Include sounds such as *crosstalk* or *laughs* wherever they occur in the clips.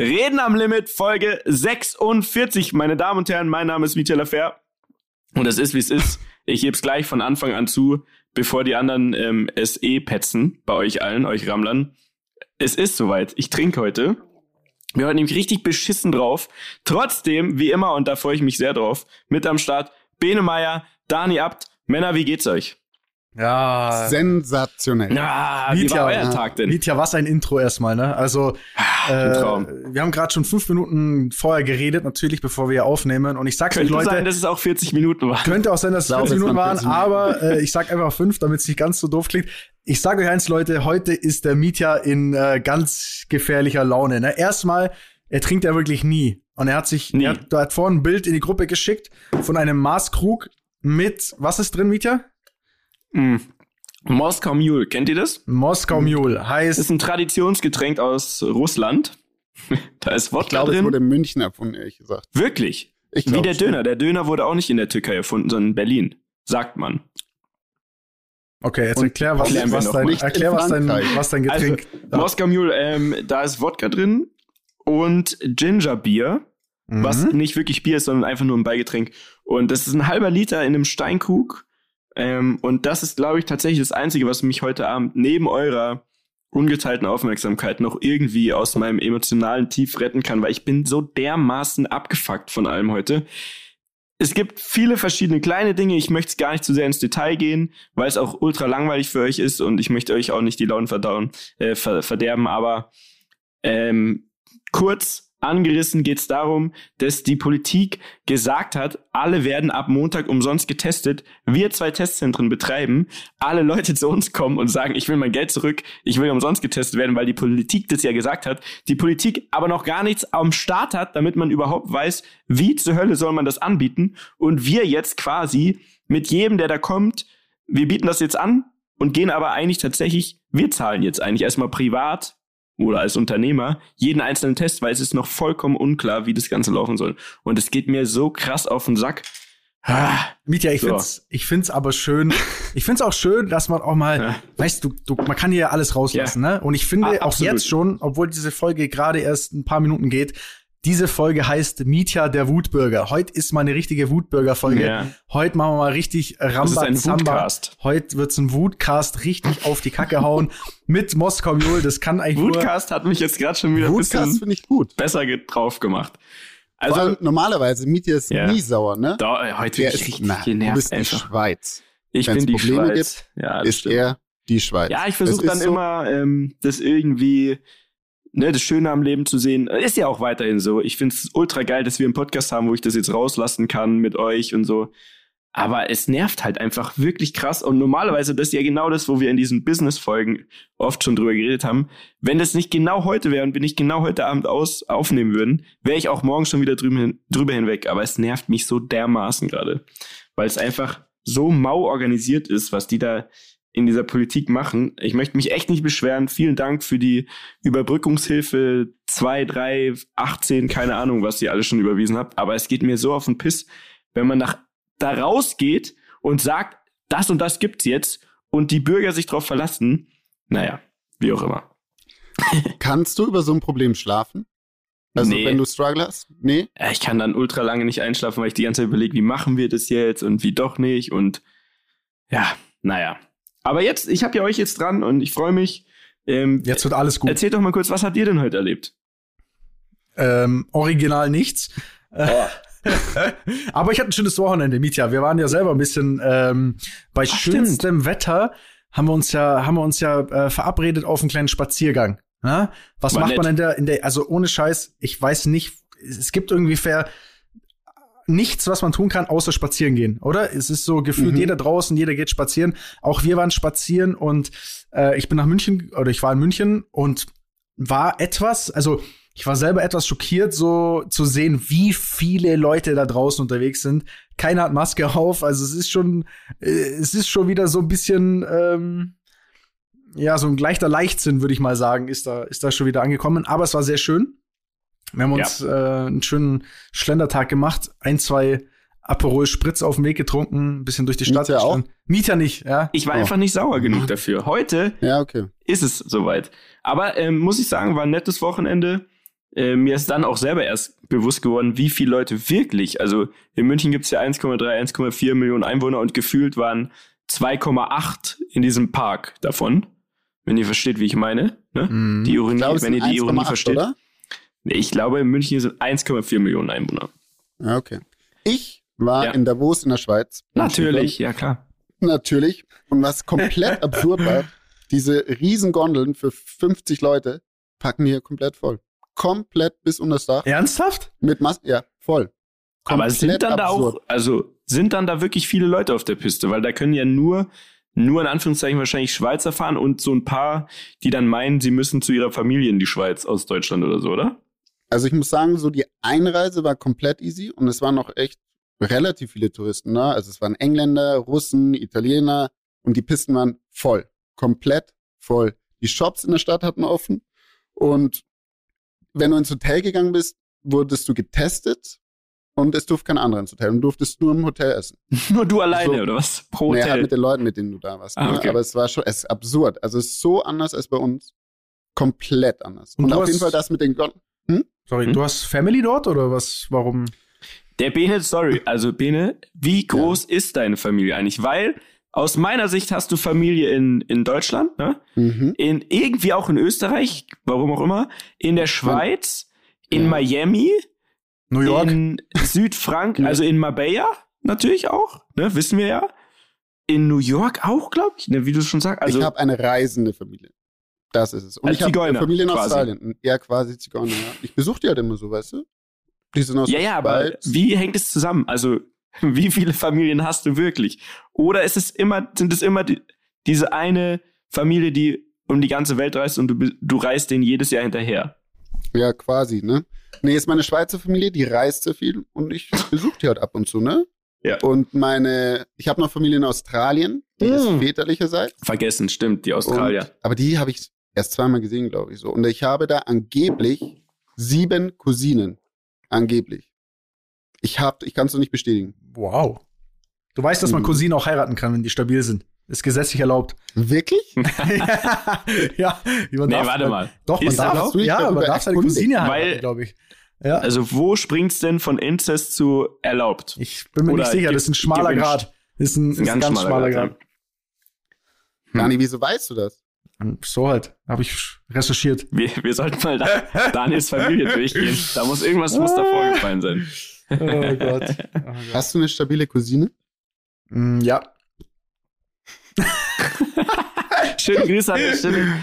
Reden am Limit, Folge 46. Meine Damen und Herren, mein Name ist Michael Affair. Und es ist, wie es ist. Ich gebe es gleich von Anfang an zu, bevor die anderen ähm, es eh petzen, bei euch allen, euch Rammlern. Es ist soweit. Ich trinke heute. Wir waren nämlich richtig beschissen drauf. Trotzdem, wie immer, und da freue ich mich sehr drauf, mit am Start Bene Meier, Dani Abt. Männer, wie geht's euch? Ja. Sensationell. Ja, wie war euer Tag denn? Mietja, was ein Intro erstmal, ne? Also, Ein äh, Traum. wir haben gerade schon fünf Minuten vorher geredet, natürlich, bevor wir hier aufnehmen. Und ich sag's euch, Könnte Leute, sein, dass es auch 40 Minuten war. könnte auch sein, dass es glaube, 40 es Minuten waren waren, 40 Minuten. aber äh, ich sag einfach fünf, damit es nicht ganz so doof klingt. Ich sag euch eins, Leute, heute ist der Mietja in äh, ganz gefährlicher Laune. Ne? Erstmal, er trinkt ja wirklich nie. Und er hat sich, Nie. er hat, er hat vorhin ein Bild in die Gruppe geschickt von einem Maßkrug mit, was ist drin, Mietja? Mm. Moskau Mule, kennt ihr das? Moskau Mule. Das Heißt, ist ein Traditionsgetränk aus Russland. *laughs* da ist Ich Wodka glaube, es drin. wurde in München erfunden, ehrlich gesagt. Wirklich. Ich Wie der schon. Döner. Der Döner wurde auch nicht in der Türkei erfunden, sondern in Berlin. Sagt man. okay, jetzt Und erklär, was, erklären wir was, noch dein, erklär was, dein, was dein Also, Getränk Moskau Mule, ähm, da ist Wodka drin und Gingerbier, Mhm. was nicht wirklich Bier ist, sondern einfach nur ein Beigetränk. Und das ist ein halber Liter in einem Steinkrug. Ähm, und das ist, glaube ich, tatsächlich das Einzige, was mich heute Abend neben eurer ungeteilten Aufmerksamkeit noch irgendwie aus meinem emotionalen Tief retten kann, weil ich bin so dermaßen abgefuckt von allem heute. Es gibt viele verschiedene kleine Dinge. Ich möchte gar nicht zu sehr ins Detail gehen, weil es auch ultra langweilig für euch ist und ich möchte euch auch nicht die Laune verdauen, äh, ver verderben. Aber ähm, kurz angerissen geht es darum, dass die Politik gesagt hat, alle werden ab Montag umsonst getestet. Wir zwei Testzentren betreiben. Alle Leute zu uns kommen und sagen, ich will mein Geld zurück, ich will umsonst getestet werden, weil die Politik das ja gesagt hat. Die Politik aber noch gar nichts am Start hat, damit man überhaupt weiß, wie zur Hölle soll man das anbieten. Und wir jetzt quasi mit jedem, der da kommt, wir bieten das jetzt an und gehen aber eigentlich tatsächlich, wir zahlen jetzt eigentlich erstmal privat oder als Unternehmer jeden einzelnen Test, weil es ist noch vollkommen unklar, wie das Ganze laufen soll. Und es geht mir so krass auf den Sack. Ah, Mietja, ich So. find's, ich find's aber schön. *laughs* Ich find's auch schön, dass man auch mal, Ja. weißt du, du, man kann hier ja alles rauslassen, ne? Und ich finde Ah, auch jetzt schon, obwohl diese Folge gerade erst ein paar Minuten geht, diese Folge heißt Mietja der Wutbürger. Heute ist mal eine richtige Wutbürger-Folge. Ja. Heute machen wir mal richtig Das ist Ramba ein Zamba. Wutcast. Heute wird's ein Wutcast richtig auf die Kacke hauen mit Moskau Mule. Das kann eigentlich nur Woodcast hat mich jetzt gerade schon wieder ein Wutcast bisschen finde ich gut. besser drauf gemacht. Also, allem, normalerweise, Mietje ist Ja. nie sauer, ne? da, heute bin ich ist, richtig na, du genervt bist die. Schweiz. Ich Wenn's bin die Probleme Schweiz. ja, das ist stimmt. er die Schweiz. Ja, ich versuche dann so, immer, ähm, das irgendwie, ne, das Schöne am Leben zu sehen. Ist ja auch weiterhin so. Ich finde es ultra geil, dass wir einen Podcast haben, wo ich das jetzt rauslassen kann mit euch und so. Aber es nervt halt einfach wirklich krass. Und normalerweise, das ist ja genau das, wo wir in diesen Business-Folgen oft schon drüber geredet haben. Wenn das nicht genau heute wäre und wir nicht genau heute Abend aus, aufnehmen würden, wäre ich auch morgen schon wieder drüber, drüber hinweg. Aber es nervt mich so dermaßen gerade. Weil es einfach so mau organisiert ist, was die da in dieser Politik machen. Ich möchte mich echt nicht beschweren. Vielen Dank für die Überbrückungshilfe 2, 3, 18, keine Ahnung, was ihr alle schon überwiesen habt. Aber es geht mir so auf den Piss, wenn man nach, da rausgeht und sagt, das und das gibt's jetzt und die Bürger sich drauf verlassen. Naja, wie auch immer. *laughs* Kannst du über so ein Problem schlafen? Also, Nee. wenn du Struggle hast? Nee? Ich kann dann ultra lange nicht einschlafen, weil ich die ganze Zeit überlege, wie machen wir das jetzt und wie doch nicht und ja, naja. Aber jetzt, ich habe ja euch jetzt dran und ich freue mich. Ähm, Jetzt wird alles gut. Erzählt doch mal kurz, was habt ihr denn heute erlebt? Ähm, original nichts. Oh. *laughs* Aber ich hatte ein schönes Wochenende, Mietja. Wir waren ja selber ein bisschen ähm, bei Ach, schönstem Wetter haben wir uns ja haben wir uns ja äh, verabredet auf einen kleinen Spaziergang. Ja? Was War macht nett. man in der in der also ohne Scheiß, ich weiß nicht, es gibt ungefähr nichts, was man tun kann, außer spazieren gehen, oder? Es ist so gefühlt Mhm. jeder draußen, jeder geht spazieren. Auch wir waren spazieren und äh, ich bin nach München oder ich war in München und war etwas, also ich war selber etwas schockiert, so zu sehen, wie viele Leute da draußen unterwegs sind. Keiner hat Maske *laughs* auf, also es ist schon, äh, es ist schon wieder so ein bisschen, ähm, ja, so ein leichter Leichtsinn, würde ich mal sagen, ist da, ist da schon wieder angekommen. Aber es war sehr schön. Wir haben Ja. uns äh, einen schönen Schlendertag gemacht, ein, zwei Aperol Spritz auf dem Weg getrunken, ein bisschen durch die Stadt. Mieter auch? Mieter nicht, ja. Ich war Oh. einfach nicht sauer genug dafür. Heute Ja, okay. ist es soweit. Aber ähm, muss ich sagen, war ein nettes Wochenende. äh, mir ist dann auch selber erst bewusst geworden, wie viele Leute wirklich, also in München gibt es ja 1,3, 1,4 Millionen Einwohner und gefühlt waren 2,8 in diesem Park davon. Wenn ihr versteht, wie ich meine. Ne? Mhm. Die Ironie, glaube, es wenn ihr die Ironie 1,8, versteht. Oder? Ich glaube, in München sind 1,4 Millionen Einwohner. Ja, okay. Ich war Ja. in Davos in der Schweiz. Natürlich, ja klar. Natürlich. Und was komplett *laughs* absurd war, diese riesen Gondeln für 50 Leute packen hier komplett voll. Komplett bis unter das Dach. Ernsthaft? Mit Mas ja, voll. Aber sind Komplett dann da absurd. auch, also sind dann da wirklich viele Leute auf der Piste? Weil da können ja nur, nur in Anführungszeichen wahrscheinlich Schweizer fahren und so ein paar, die dann meinen, sie müssen zu ihrer Familie in die Schweiz aus Deutschland oder so, oder? Also ich muss sagen, so die Einreise war komplett easy und es waren noch echt relativ viele Touristen da. Also es waren Engländer, Russen, Italiener und die Pisten waren voll. Komplett voll. Die Shops in der Stadt hatten offen und wenn du ins Hotel gegangen bist, wurdest du getestet und es durfte kein anderer ins Hotel und durftest nur im Hotel essen. *laughs* Nur du alleine, So. oder was? Pro Hotel. halt mit den Leuten, mit denen du da warst. Ah, ne? okay. Aber es war schon, es ist absurd. Also es ist so anders als bei uns. Komplett anders. Und Und, du auf jeden Fall das mit den Gon Sorry, Hm? du hast Family dort oder was? Warum? Der Bene, sorry, also Bene, wie groß ist deine Familie eigentlich? Weil aus meiner Sicht hast du Familie in, in Deutschland, ne? mhm. In, irgendwie auch in Österreich, warum auch immer, in der Schweiz, in Ja. Miami, New York? in Südfrank, Ja. *laughs* also in Marbella natürlich auch, ne, wissen wir ja. In New York auch, glaube ich, ne, wie du schon sagst. Also, ich habe eine reisende Familie. Das ist es. Und Als ich habe eine Familie in. Australien. Ja, quasi Zigeuner, ja. Ich besuche die halt immer so, weißt du? Die sind aus ja, ja, aber wie hängt es zusammen? Also, *laughs* wie viele Familien hast du wirklich? Oder ist es immer, sind es immer die, diese eine Familie, die um die ganze Welt reist und du, du reist denen jedes Jahr hinterher? Ja, quasi, ne? Nee, ist meine Schweizer Familie, die reist sehr viel und ich besuche die halt ab und zu, ne? Ja. Und meine, ich habe noch Familie in Australien, die ist Mm. väterlicherseits. Vergessen, stimmt, die Australier. Und, aber die habe ich erst zweimal gesehen, glaube ich so. Und ich habe da angeblich sieben Cousinen. Angeblich. Ich hab, ich kann es noch nicht bestätigen. Wow. Du weißt, dass man Mhm. Cousinen auch heiraten kann, wenn die stabil sind. Ist gesetzlich erlaubt. Wirklich? *laughs* ja, man Nee, darf, warte mal. Doch, man Ist darf, ja, man darf seine? Cousine heiraten, Weil- glaube ich. Ja, Also, wo springt's denn von Inzest zu erlaubt? ich bin mir oder nicht sicher, das ist ein schmaler. Grad. Das ist ein, ist ein ganz, schmaler Grad. Hm. Dani, wieso weißt du das? So halt, habe ich recherchiert. Wir, wir sollten mal da, Daniels Familie *laughs* durchgehen. Da muss irgendwas muss da vorgefallen sein. Oh Gott. Hast du eine stabile Cousine? Mm, ja. *laughs* Schöne Grüße an der Stelle.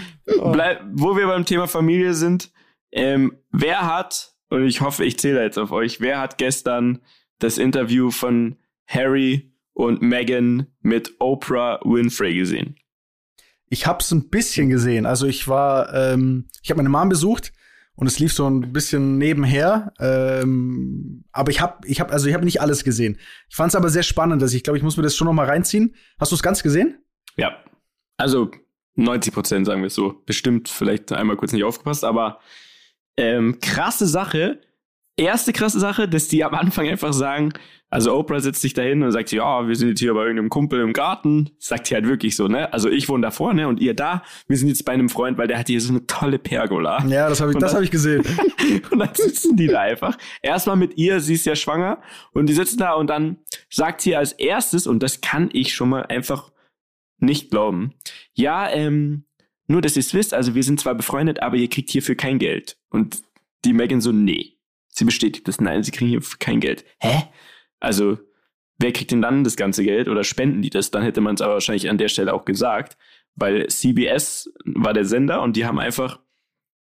Bleib, wo wir beim Thema Familie sind, ähm, wer hat, und ich hoffe, ich zähle jetzt auf euch, wer hat gestern das Interview von Harry und Meghan mit Oprah Winfrey gesehen? Ich hab's ein bisschen gesehen. Also ich war, ähm, ich habe meine Mom besucht und es lief so ein bisschen nebenher. Ähm, aber ich habe, ich habe, also ich habe nicht alles gesehen. Ich fand's aber sehr spannend. Also ich glaube, ich muss mir das schon noch mal reinziehen. Hast du es ganz gesehen? Ja, also 90 Prozent sagen wir es so. Bestimmt vielleicht einmal kurz nicht aufgepasst, aber ähm, krasse Sache. Erste krasse Sache, dass die am Anfang einfach sagen, also Oprah setzt sich dahin und sagt, ja, wir sind jetzt hier bei irgendeinem Kumpel im Garten. Sagt sie halt wirklich so, ne? Also ich wohne da vorne und ihr da. Wir sind jetzt bei einem Freund, weil der hat hier so eine tolle Pergola. Ja, das habe ich, Und das habe ich gesehen. *laughs* Und dann sitzen die da einfach. Erstmal mit ihr, sie ist ja schwanger. Und die sitzen da und dann sagt sie als erstes, und das kann ich schon mal einfach nicht glauben. Ja, ähm, nur, dass ihr es wisst, also wir sind zwar befreundet, aber ihr kriegt hierfür kein Geld. Und die Megan so, nee. Sie bestätigt das, nein, sie kriegen hierfür kein Geld. Hä? Also, wer kriegt denn dann das ganze Geld oder spenden die das? Dann hätte man es aber wahrscheinlich an der Stelle auch gesagt, weil CBS war der Sender und die haben einfach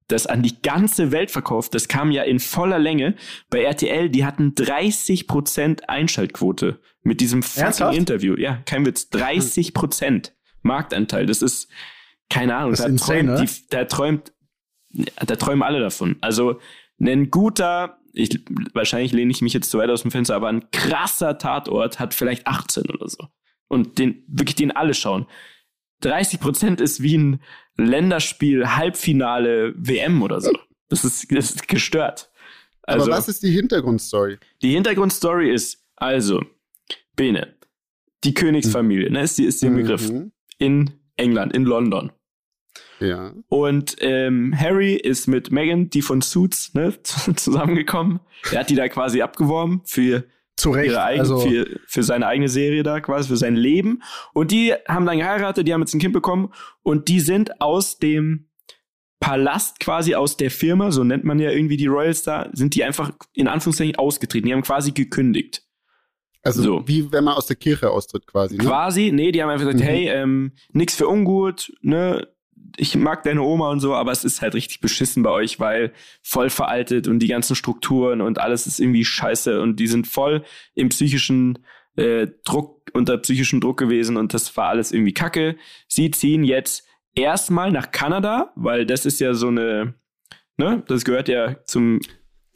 das an die ganze Welt verkauft. Das kam ja in voller Länge. Bei RTL, die hatten 30% Einschaltquote mit diesem fucking Ernsthaft? Interview. Ja, kein Witz. 30% Marktanteil. Das ist, keine Ahnung, Das ist da, insane, träumt ne? die, da träumt, da träumen alle davon. Also, ein guter, ich, wahrscheinlich lehne ich mich jetzt zu weit aus dem Fenster, aber ein krasser Tatort hat vielleicht 18 oder so. Und den, wirklich den alle schauen. 30 Prozent ist wie ein Länderspiel, Halbfinale, WM oder so. Das ist, das ist gestört. Also, Aber was ist die Hintergrundstory? die Hintergrundstory ist, also, Bene, die Königsfamilie, ne, ist die, ist im Begriff, Mhm. in England, in London. Ja. Und ähm, Harry ist mit Megan, die von Suits, ne, *laughs* zusammengekommen. Er hat die da quasi abgeworben für Zu Recht. ihre eigen, also, für, für seine eigene Serie da quasi, für sein Leben. Und die haben dann geheiratet, die haben jetzt ein Kind bekommen und die sind aus dem Palast quasi aus der Firma, so nennt man ja irgendwie die Royals da, sind die einfach in Anführungszeichen ausgetreten. Die haben quasi gekündigt. Also So. wie wenn man aus der Kirche austritt quasi. Ne? Quasi, nee, die haben einfach gesagt, Mhm. hey, ähm, nix für ungut, ne, ich mag deine Oma und so, aber es ist halt richtig beschissen bei euch, weil voll veraltet und die ganzen Strukturen und alles ist irgendwie scheiße und die sind voll im psychischen äh, Druck, unter psychischen Druck gewesen und das war alles irgendwie kacke. Sie ziehen jetzt erstmal nach Kanada, weil das ist ja so eine, ne, das gehört ja zum,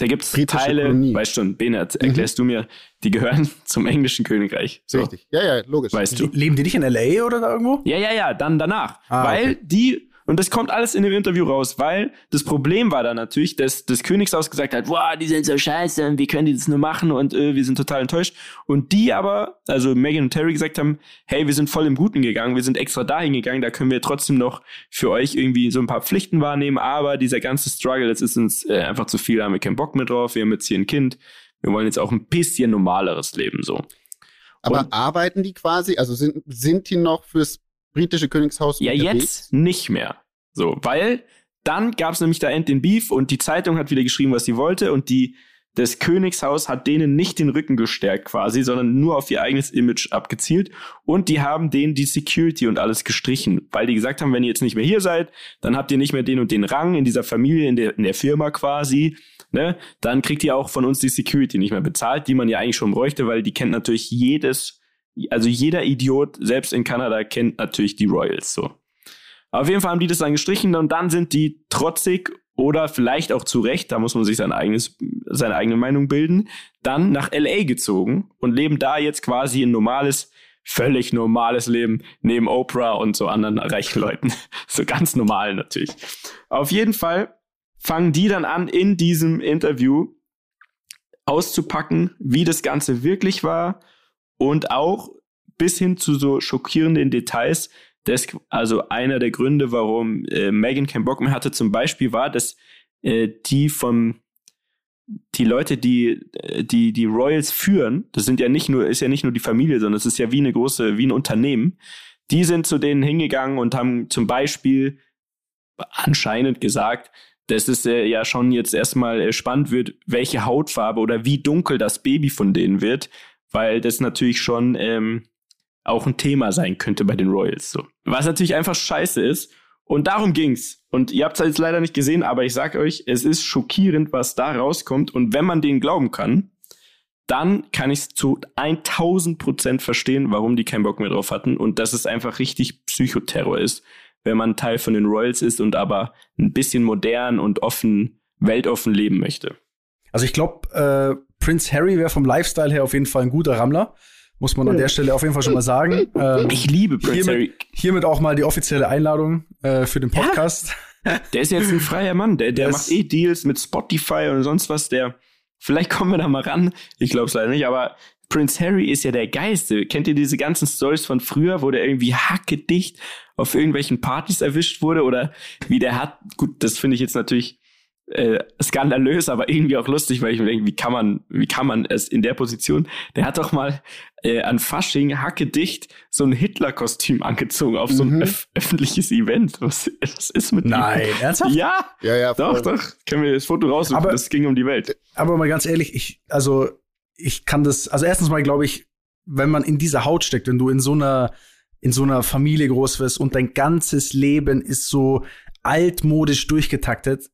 da gibt's Britische Teile, Kolonie. weißt schon, Benert, Mhm. erklärst du mir, die gehören *laughs* zum englischen Königreich. So, Richtig. Ja, ja, logisch. weißt du. leben die nicht in L.A. oder da irgendwo? Ja, ja, ja, dann danach. Ah, weil okay. die, und das kommt alles in dem Interview raus, weil das Problem war da natürlich, dass das Königshaus gesagt hat, wow, die sind so scheiße, und wie können die das nur machen und äh, wir sind total enttäuscht. Und die aber, also Megan und Terry gesagt haben, hey, wir sind voll im Guten gegangen, wir sind extra dahin gegangen, da können wir trotzdem noch für euch irgendwie so ein paar Pflichten wahrnehmen, aber dieser ganze Struggle, das ist uns äh, einfach zu viel, da haben wir keinen Bock mehr drauf, wir haben jetzt hier ein Kind, wir wollen jetzt auch ein bisschen normaleres Leben, so. Aber Und- arbeiten die quasi, also sind, sind die noch fürs britische Königshaus Ja, unterwegs? jetzt nicht mehr. So, weil dann gab es nämlich da end den Beef und die Zeitung hat wieder geschrieben, was sie wollte und die das Königshaus hat denen nicht den Rücken gestärkt quasi, sondern nur auf ihr eigenes Image abgezielt und die haben denen die Security und alles gestrichen, weil die gesagt haben, wenn ihr jetzt nicht mehr hier seid, dann habt ihr nicht mehr den und den Rang in dieser Familie, in der, in der Firma quasi, ne? Dann kriegt ihr auch von uns die Security nicht mehr bezahlt, die man ja eigentlich schon bräuchte, weil die kennt natürlich jedes, also jeder Idiot, selbst in Kanada, kennt natürlich die Royals so. Auf jeden Fall haben die das dann gestrichen und dann sind die trotzig oder vielleicht auch zu Recht, da muss man sich sein eigenes, seine eigene Meinung bilden, dann nach LA gezogen und leben da jetzt quasi ein normales, völlig normales Leben neben Oprah und so anderen reichen Leuten. *laughs* So ganz normal natürlich. Auf jeden Fall fangen die dann an, in diesem Interview auszupacken, wie das Ganze wirklich war und auch bis hin zu so schockierenden Details, das, also einer der Gründe, warum äh, Megan keinen Bock mehr hatte, zum Beispiel war, dass äh, die vom die Leute, die äh, die die Royals führen, das sind ja nicht nur ist ja nicht nur die Familie, sondern es ist ja wie eine große wie ein Unternehmen. Die sind zu denen hingegangen und haben zum Beispiel anscheinend gesagt, dass es äh, ja schon jetzt erstmal äh, spannend wird, welche Hautfarbe oder wie dunkel das Baby von denen wird, weil das natürlich schon ähm, auch ein Thema sein könnte bei den Royals. So. Was natürlich einfach scheiße ist. Und darum ging's. Und ihr habt es jetzt leider nicht gesehen, aber ich sag euch, es ist schockierend, was da rauskommt. Und wenn man denen glauben kann, dann kann ich es zu 1000 Prozent verstehen, warum die keinen Bock mehr drauf hatten. Und dass es einfach richtig Psychoterror ist, wenn man Teil von den Royals ist und aber ein bisschen modern und offen, weltoffen leben möchte. Also ich glaube, äh, Prince Harry wäre vom Lifestyle her auf jeden Fall ein guter Rammler. Muss man an der Stelle auf jeden Fall schon mal sagen. Ähm, Ich liebe Prince Harry. hiermit, hiermit auch mal die offizielle Einladung äh, für den Podcast. *laughs* Der ist jetzt ein freier Mann. Der, der macht eh Deals mit Spotify und sonst was. Der, vielleicht kommen wir da mal ran. Ich glaube es leider nicht, aber Prince Harry ist ja der Geiste. Kennt ihr diese ganzen Stories von früher, wo der irgendwie hackedicht auf irgendwelchen Partys erwischt wurde oder wie der hat? Gut, das finde ich jetzt natürlich äh, skandalös, aber irgendwie auch lustig, weil ich mir denke, wie kann man, wie kann man es in der Position? Der hat doch mal äh, an Fasching hackedicht so ein Hitler-Kostüm angezogen auf so ein Mhm. öf öffentliches Event. Was, was ist mit ihm? Nein, ernsthaft? Ja, Ja, ja, doch, voll. doch. Können wir das Foto raussuchen? Aber- das ging um die Welt. Aber mal ganz ehrlich, ich, also ich kann das, also erstens mal glaube ich, wenn man in dieser Haut steckt, wenn du in so einer, in so einer Familie groß wirst und dein ganzes Leben ist so altmodisch durchgetaktet,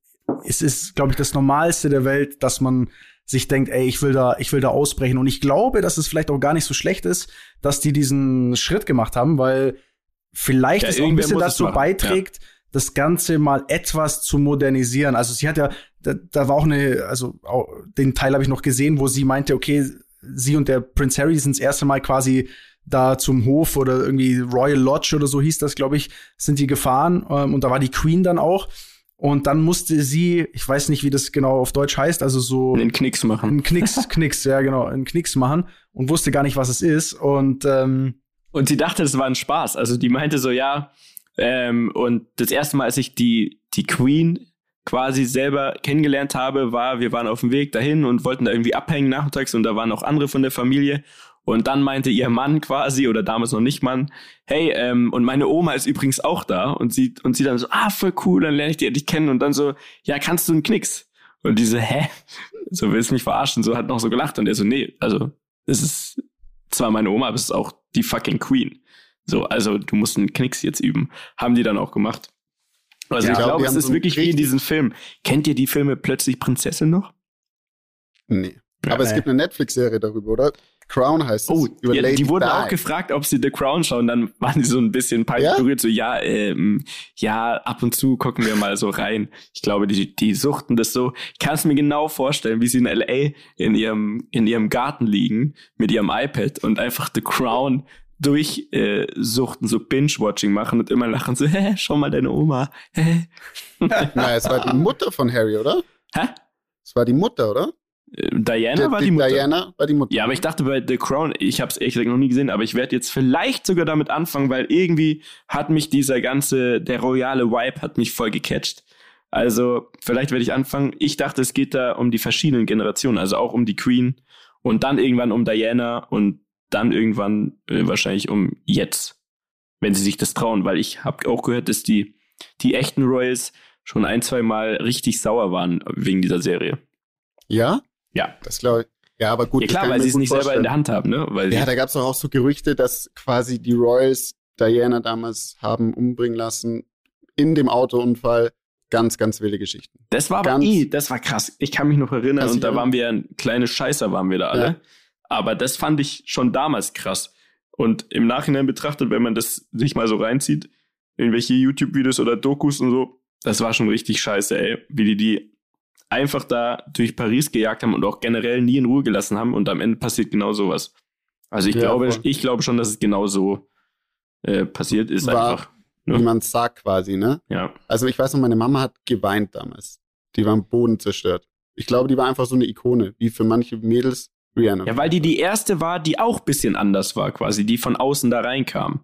es ist, glaube ich, das Normalste der Welt, dass man sich denkt, ey, ich will da, ich will da ausbrechen. Und ich glaube, dass es vielleicht auch gar nicht so schlecht ist, dass die diesen Schritt gemacht haben, weil vielleicht Ja, es auch ein bisschen dazu beiträgt, das Ganze mal etwas zu modernisieren. Also sie hat ja, da, da war auch eine, also auch, den Teil habe ich noch gesehen, wo sie meinte, okay, sie und der Prince Harry sind das erste Mal quasi da zum Hof oder irgendwie Royal Lodge oder so hieß das, glaube ich, sind die gefahren ähm, und da war die Queen dann auch. Und dann musste sie, ich weiß nicht, wie das genau auf Deutsch heißt, also so Den Knicks machen. einen Knicks, *laughs* Knicks, ja genau, einen Knicks machen und wusste gar nicht, was es ist. Und ähm, Und sie dachte, das war ein Spaß. Also die meinte so, ja, Ähm, und das erste Mal, als ich die, die Queen quasi selber kennengelernt habe, war, wir waren auf dem Weg dahin und wollten da irgendwie abhängen nachmittags und da waren auch andere von der Familie. Und dann meinte ihr Mann quasi, oder damals noch nicht Mann, hey, ähm, und meine Oma ist übrigens auch da. Und sie, und sie dann so, ah, voll cool, dann lerne ich die endlich kennen. Und dann so, ja, kannst du einen Knicks? Und diese, hä? So willst du mich verarschen? So hat noch so gelacht. Und er so, nee, also, es ist zwar meine Oma, aber es ist auch die fucking Queen. So, also du musst einen Knicks jetzt üben. Haben die dann auch gemacht. Also Ja, ich glaube, es haben ist so wirklich wie in richtig- diesem Film. Kennt ihr die Filme Plötzlich Prinzessin noch? Nee. Aber es Nee. gibt eine Netflix-Serie darüber, oder? Crown heißt es. Oh, über ja, Lady die wurden Di. auch gefragt, ob sie The Crown schauen. Dann waren die so ein bisschen peinlich Ja? berührt. So, ja, ähm, ja, ab und zu gucken wir mal so rein. Ich glaube, die, die suchten das so. Ich kann es mir genau vorstellen, wie sie in L.A. in ihrem, in ihrem Garten liegen mit ihrem iPad und einfach The Crown durch äh, suchten, so Binge-Watching machen und immer lachen so, *laughs* hä, schau mal deine Oma. Hä? *laughs* Na, es war die Mutter von Harry, oder? Hä? Es war die Mutter, oder? Diana war die, die Mutter. Diana war die Mutter. Ja, aber ich dachte bei The Crown, ich habe es ehrlich gesagt noch nie gesehen, aber ich werde jetzt vielleicht sogar damit anfangen, weil irgendwie hat mich dieser ganze, der royale Vibe hat mich voll gecatcht. Also vielleicht werde ich anfangen. Ich dachte, es geht da um die verschiedenen Generationen, also auch um die Queen und dann irgendwann um Diana und dann irgendwann äh, wahrscheinlich um jetzt, wenn sie sich das trauen, weil ich habe auch gehört, dass die, die echten Royals schon ein, zwei Mal richtig sauer waren wegen dieser Serie. Ja? Ja. Das glaube ich. Ja, aber gut. Ja klar, weil sie es nicht selber in vorstellen. der Hand haben, ne? Weil Ja, da gab es auch so Gerüchte, dass quasi die Royals Diana damals haben umbringen lassen in dem Autounfall. Ganz, ganz wilde Geschichten. Das war aber Ganz- eh, das war krass. Ich kann mich noch erinnern und da waren wir ja kleine Scheißer, waren wir da alle. Ja. Aber das fand ich schon damals krass. Und im Nachhinein betrachtet, wenn man das sich mal so reinzieht, irgendwelche YouTube-Videos oder Dokus und so, das war schon richtig scheiße, ey. Wie die die einfach da durch Paris gejagt haben und auch generell nie in Ruhe gelassen haben und am Ende passiert genau sowas. Also ich Ja, glaube, voll. ich glaube schon, dass es genau so äh, passiert ist War- einfach. Ja. Wie man es sagt quasi, ne? Ja. Also ich weiß noch, meine Mama hat geweint damals. Die war am Boden zerstört. Ich glaube, die war einfach so eine Ikone, wie für manche Mädels Rihanna. Ja, weil die die erste war, die auch bisschen anders war, quasi, die von außen da reinkam.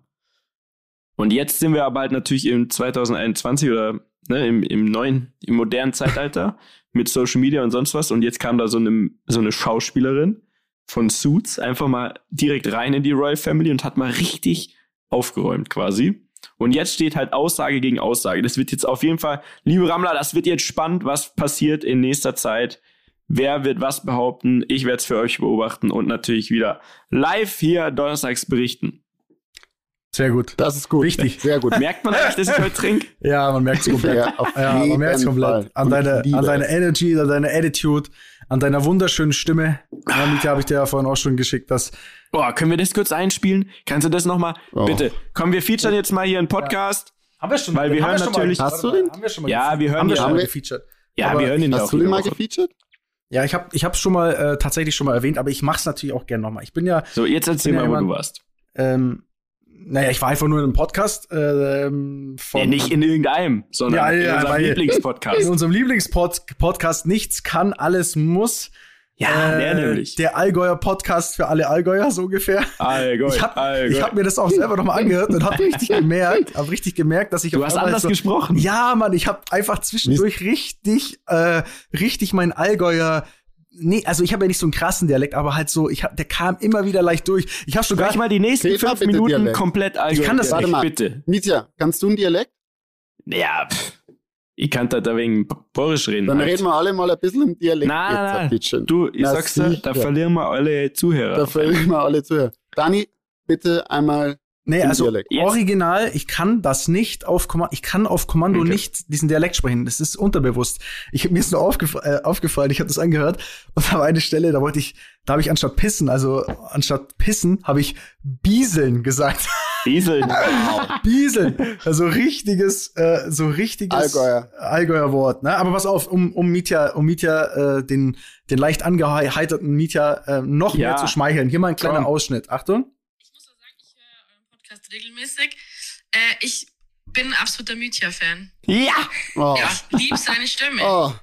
Und jetzt sind wir aber halt natürlich im 2021 oder ne, im, im neuen, im modernen Zeitalter *laughs* mit Social Media und sonst was. Und jetzt kam da so eine, so eine Schauspielerin von Suits einfach mal direkt rein in die Royal Family und hat mal richtig aufgeräumt quasi. Und jetzt steht halt Aussage gegen Aussage. Das wird jetzt auf jeden Fall, liebe Rammler, das wird jetzt spannend, was passiert in nächster Zeit. Wer wird was behaupten? Ich werde es für euch beobachten und natürlich wieder live hier donnerstags berichten. Sehr gut. Das ist gut. Wichtig. Sehr gut. Merkt man eigentlich, dass ich heute trinke? *laughs* Ja, man merkt es komplett. Ja, auf Ja, man merkt es komplett. An deiner, an deiner es. Energy, an deiner Attitude, an deiner wunderschönen Stimme. Ja, Mietja habe ich dir ja vorhin auch schon geschickt, dass Boah, können wir das kurz einspielen? Kannst du das nochmal? Oh. Bitte. Komm, wir featuren jetzt mal hier einen Podcast. Haben wir schon, Weil wir haben hören schon natürlich- Mal, Hast du den? Haben wir schon mal Ja, wir hören haben wir ja- schon mal wir- gefeatured. Ja, Aber wir hören ihn ja auch Hast du den mal gefeatured? Ja, ich habe ich hab's schon mal äh, tatsächlich schon mal erwähnt, aber ich mach's natürlich auch gerne nochmal. Ich bin ja, So, jetzt erzähl ja mal, wo du warst. ähm, naja, ich war einfach nur in einem Podcast ähm, von Ja, nicht in irgendeinem, sondern Ja, in ja, unserem weil- in Lieblingspodcast. unserem Lieblingspodcast Nichts kann, alles muss. Ja, Äh, der nämlich. Der Allgäuer Podcast für alle Allgäuer, so ungefähr. Allgäu, Ich habe hab mir das auch selber nochmal angehört und habe richtig *laughs* gemerkt, habe richtig gemerkt, dass ich Du hast anders so, gesprochen. Ja, Mann, ich habe einfach zwischendurch richtig, äh, richtig mein Allgäuer. Nee, also ich habe ja nicht so einen krassen Dialekt, aber halt so, ich hab, der kam immer wieder leicht durch. Ich habe sogar Gleich mal die nächsten Peter, fünf Minuten Dialekt. komplett Allgäu. kann das- Warte mal. Bitte. Mietja, kannst du einen Dialekt? Ja, pff. ich kann da wegen Borisch reden. Dann halt. reden wir alle mal ein bisschen im Dialekt. Nein, jetzt, nein, nein. Du, ich Na, sag's dir, da verlieren wir alle Zuhörer. Da verlieren wir alle zuhören. Dani, bitte einmal Nee, im also Dialekt. Original, ich kann das nicht auf Kommando, ich kann auf Kommando Okay. nicht diesen Dialekt sprechen. Das ist unterbewusst. Ich mir ist nur aufgef äh, aufgefallen, ich habe das angehört *laughs* und da war eine Stelle, da wollte ich, da habe ich anstatt pissen, also anstatt pissen, habe ich bieseln gesagt. Diesel. *laughs* Bieseln, also richtiges, äh, so richtiges Allgäuer. Allgäuer Wort. Ne? Aber pass auf, um, um Mietja, um Mietja äh, den, den leicht angeheiterten Mietja äh, noch Ja. mehr zu schmeicheln. Hier mal ein kleiner Komm. Ausschnitt. Achtung. Ich muss auch sagen, ich höre euren Podcast regelmäßig. Äh, ich bin ein absoluter Mythia-Fan. Ja! Oh. Ja, lieb seine Stimme. Oh.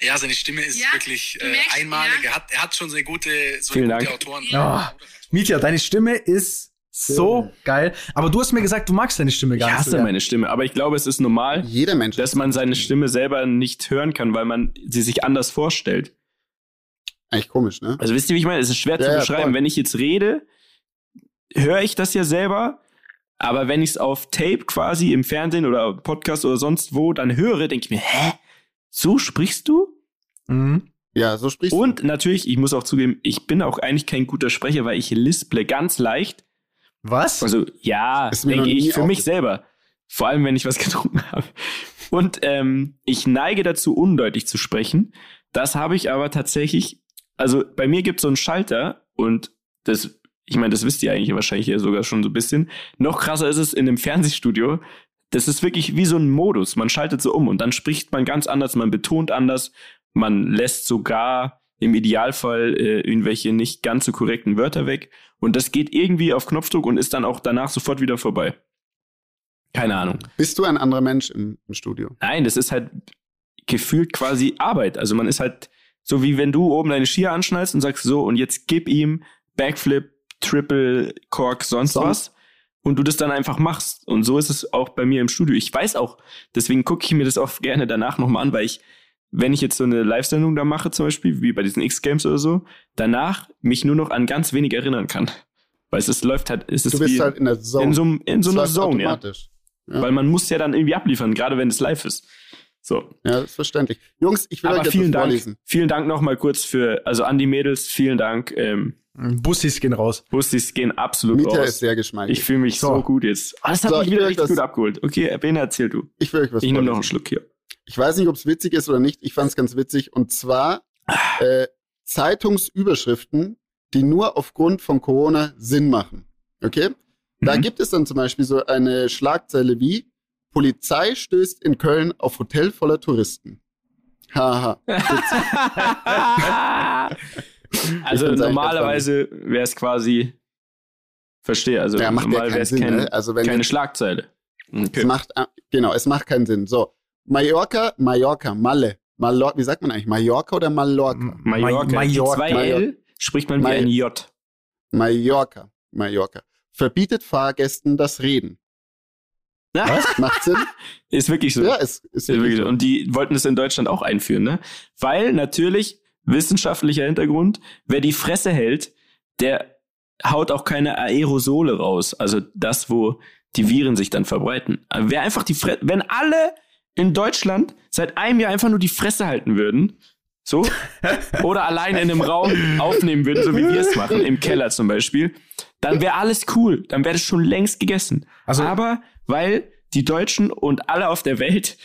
Ja, seine Stimme ist Ja, wirklich äh, merkst, einmalig. ja. Er, hat, er hat schon sehr gute, so Vielen gute Dank. Autoren. Ja. Mietja, deine Stimme ist So geil. Aber du hast mir gesagt, du magst deine Stimme gar Ich nicht. hasse so gern. meine Stimme, aber ich glaube, es ist normal, Jeder Mensch. dass man seine Stimme selber nicht hören kann, weil man sie sich anders vorstellt. Eigentlich komisch, ne? Also wisst ihr, wie ich meine? Es ist schwer Ja, zu ja, beschreiben. voll. Wenn ich jetzt rede, höre ich das ja selber. Aber wenn ich es auf Tape quasi im Fernsehen oder Podcast oder sonst wo dann höre, denke ich mir, hä? So sprichst du? Mhm. Ja, so sprichst Und natürlich, ich muss auch zugeben, ich bin auch eigentlich kein guter Sprecher, weil ich lisple ganz leicht. Was? Also ja, denke ich für mich selber. Vor allem, wenn ich was *laughs* getrunken habe. Und ähm, ich neige dazu, undeutlich zu sprechen. Das habe ich aber tatsächlich, also bei mir gibt es so einen Schalter und das, ich meine, das wisst ihr eigentlich wahrscheinlich ja sogar schon so ein bisschen. Noch krasser ist es in einem Fernsehstudio. Das ist wirklich wie so ein Modus. Man schaltet so um und dann spricht man ganz anders, man betont anders, man lässt sogar im Idealfall äh, irgendwelche nicht ganz so korrekten Wörter weg. Und das geht irgendwie auf Knopfdruck und ist dann auch danach sofort wieder vorbei. Keine Ahnung. Bist du ein anderer Mensch im, im Studio? Nein, das ist halt gefühlt quasi Arbeit. Also man ist halt so wie wenn du oben deine Skier anschnallst und sagst so und jetzt gib ihm Backflip, Triple, Cork, sonst Sonst? was. Und du das dann einfach machst. Und so ist es auch bei mir im Studio. Ich weiß auch, deswegen gucke ich mir das auch gerne danach nochmal an, weil ich, wenn ich jetzt so eine Live-Sendung da mache, zum Beispiel, wie bei diesen X-Games oder so, danach mich nur noch an ganz wenig erinnern kann. Weil es ist, läuft halt, es ist Du bist wie halt in der Zone. in so, in so einer Zone, ja. Ja. Weil man muss ja dann irgendwie abliefern, gerade wenn es live ist. So. Ja, das ist verständlich. Jungs, ich will Aber euch jetzt vielen Dank. vorlesen. Vielen Dank nochmal kurz für, also an die Mädels, vielen Dank. Ähm, Bussis gehen raus. Bustis gehen absolut ist raus. sehr geschmeidig. Ich fühle mich so. So. gut jetzt. Ah, das hat So, mich ich wieder richtig das- gut abgeholt. Okay, Bene, erzähl du. ich will euch was Ich nehme noch einen Schluck hier. Ich weiß nicht, ob es witzig ist oder nicht. Ich fand es ganz witzig. Und zwar äh, Zeitungsüberschriften, die nur aufgrund von Corona Sinn machen. Okay? Da Mhm. gibt es dann zum Beispiel so eine Schlagzeile wie Polizei stößt in Köln auf Hotel voller Touristen. Haha. *laughs* also normalerweise wäre es quasi, verstehe, also Ja, macht ja normal keinen wäre es Sinn, kein, ne? Also wenn keine jetzt- Schlagzeile. Es Okay. macht, äh, genau, es macht keinen Sinn. So. Mallorca, Mallorca, Malle. Mallor wie sagt man eigentlich? Mallorca oder Mallorca? Mallorca. Mallorca. zwei Mallorca. L spricht man wie ein J. Mallorca. Mallorca. Verbietet Fahrgästen das Reden. Was? *laughs* Macht Sinn? Ist wirklich so. ja, es ist Ist wirklich so. Und die wollten es in Deutschland auch einführen, ne? Weil natürlich, wissenschaftlicher Hintergrund, wer die Fresse hält, der haut auch keine Aerosole raus. Also das, wo die Viren sich dann verbreiten. Aber wer einfach die Fresse, wenn alle in Deutschland seit einem Jahr einfach nur die Fresse halten würden, so, *laughs* oder alleine in einem Raum aufnehmen würden, so wie wir es machen, im Keller zum Beispiel, dann wäre alles cool. Dann wäre es schon längst gegessen. Also- aber weil die Deutschen und alle auf der Welt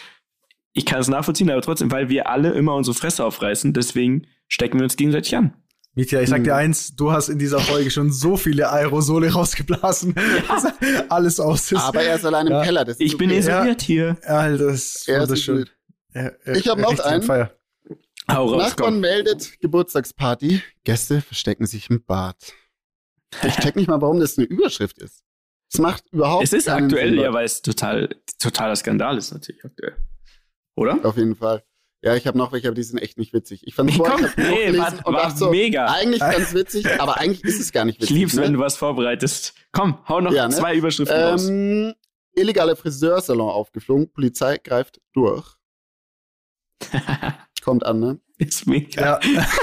ich kann es nachvollziehen, aber trotzdem, weil wir alle immer unsere Fresse aufreißen, deswegen stecken wir uns gegenseitig an. Mietja, ich sag Hm. dir eins, du hast in dieser Folge schon so viele Aerosole rausgeblasen. *laughs* dass Alles aus ist. Aber er ist allein im Ja. Keller. Das ist Ich bin okay. isoliert hier. Alter, das ist Er wunderschön. Ja, ja, Ich hab noch einen. Fire. Hau raus, Nachbarn komm. meldet Geburtstagsparty. Gäste verstecken sich im Bad. Ich check nicht mal, warum das eine Überschrift ist. Es macht überhaupt Es ist aktuell, Sinn, ja, weil es total, totaler Skandal ist natürlich aktuell. Oder? Auf jeden Fall. Ja, ich habe noch welche, aber die sind echt nicht witzig. Ich fand Komm, vorher, ich nee, war, und war dachte so, mega. eigentlich *laughs* ganz witzig, aber eigentlich ist es gar nicht Ich witzig. lieb's, ne? wenn du was vorbereitest. Komm, hau noch Ja, ne? zwei Überschriften raus. ähm, illegale Friseursalon aufgeflogen, Polizei greift durch. *laughs* Kommt an, ne? ist mega. Ja. *laughs*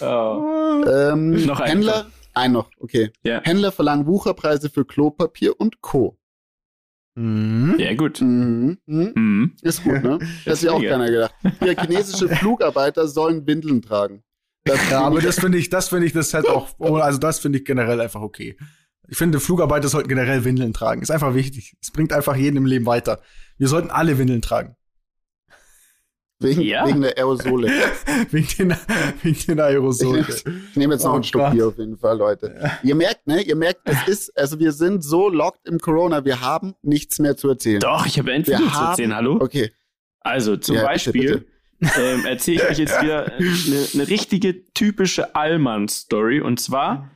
Oh. Ähm, Noch einen, Händler, ein noch, okay. Ja. Händler verlangen Wucherpreise für Klopapier und Co. Mhm. ja, gut. Mhm. Mhm. Mhm. Ist gut, ne? *laughs* Hätte sich auch keiner gedacht. Hier, chinesische *laughs* Flugarbeiter sollen Windeln tragen. Das Ja, aber das finde ich, das finde ich, das ist halt auch, oh, also das finde ich generell einfach okay. Ich finde, Flugarbeiter sollten generell Windeln tragen. Ist einfach wichtig. Es bringt einfach jeden im Leben weiter. Wir sollten alle Windeln tragen. Wegen, Ja. wegen der Aerosole. *laughs* wegen den, wegen den Ich Aerosolen. nehme ich nehm jetzt noch Oh einen Gott. Bier auf jeden Fall, Leute. Ihr merkt, ne? Ihr merkt, es ist, also wir sind so locked im Corona, wir haben nichts mehr zu erzählen. Doch, ich habe endlich zu erzählen, hallo? Okay. Also zum Ja, bitte, Beispiel ähm, erzähle ich euch jetzt *laughs* wieder eine, eine richtige typische Allmann-Story. Und zwar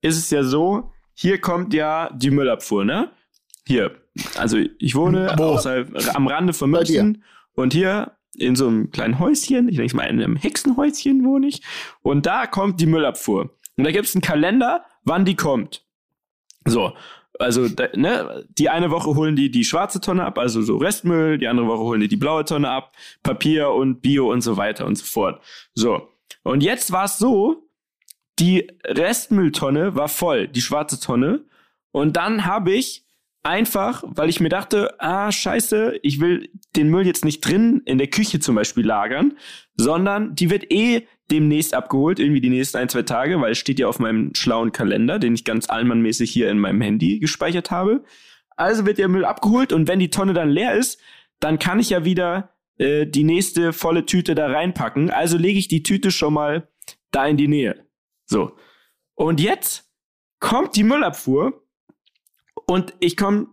ist es ja so, hier kommt ja die Müllabfuhr, ne? Hier. Also ich wohne Wo? außerhalb, am Rande von. München und hier in so einem kleinen Häuschen, ich denke mal in einem Hexenhäuschen wohne ich, und da kommt die Müllabfuhr. Und da gibt es einen Kalender, wann die kommt. So, also ne, die eine Woche holen die die schwarze Tonne ab, also so Restmüll, die andere Woche holen die die blaue Tonne ab, Papier und Bio und so weiter und so fort. So, und jetzt war es so, die Restmülltonne war voll, die schwarze Tonne. Und dann habe ich einfach, weil ich mir dachte, ah, scheiße, ich will den Müll jetzt nicht drin in der Küche zum Beispiel lagern, sondern die wird eh demnächst abgeholt, irgendwie die nächsten ein, zwei Tage, weil es steht ja auf meinem schlauen Kalender, den ich ganz allmannmäßig hier in meinem Handy gespeichert habe. Also wird der Müll abgeholt und wenn die Tonne dann leer ist, dann kann ich ja wieder äh, die nächste volle Tüte da reinpacken. Also lege ich die Tüte schon mal da in die Nähe. So. Und jetzt kommt die Müllabfuhr und ich komme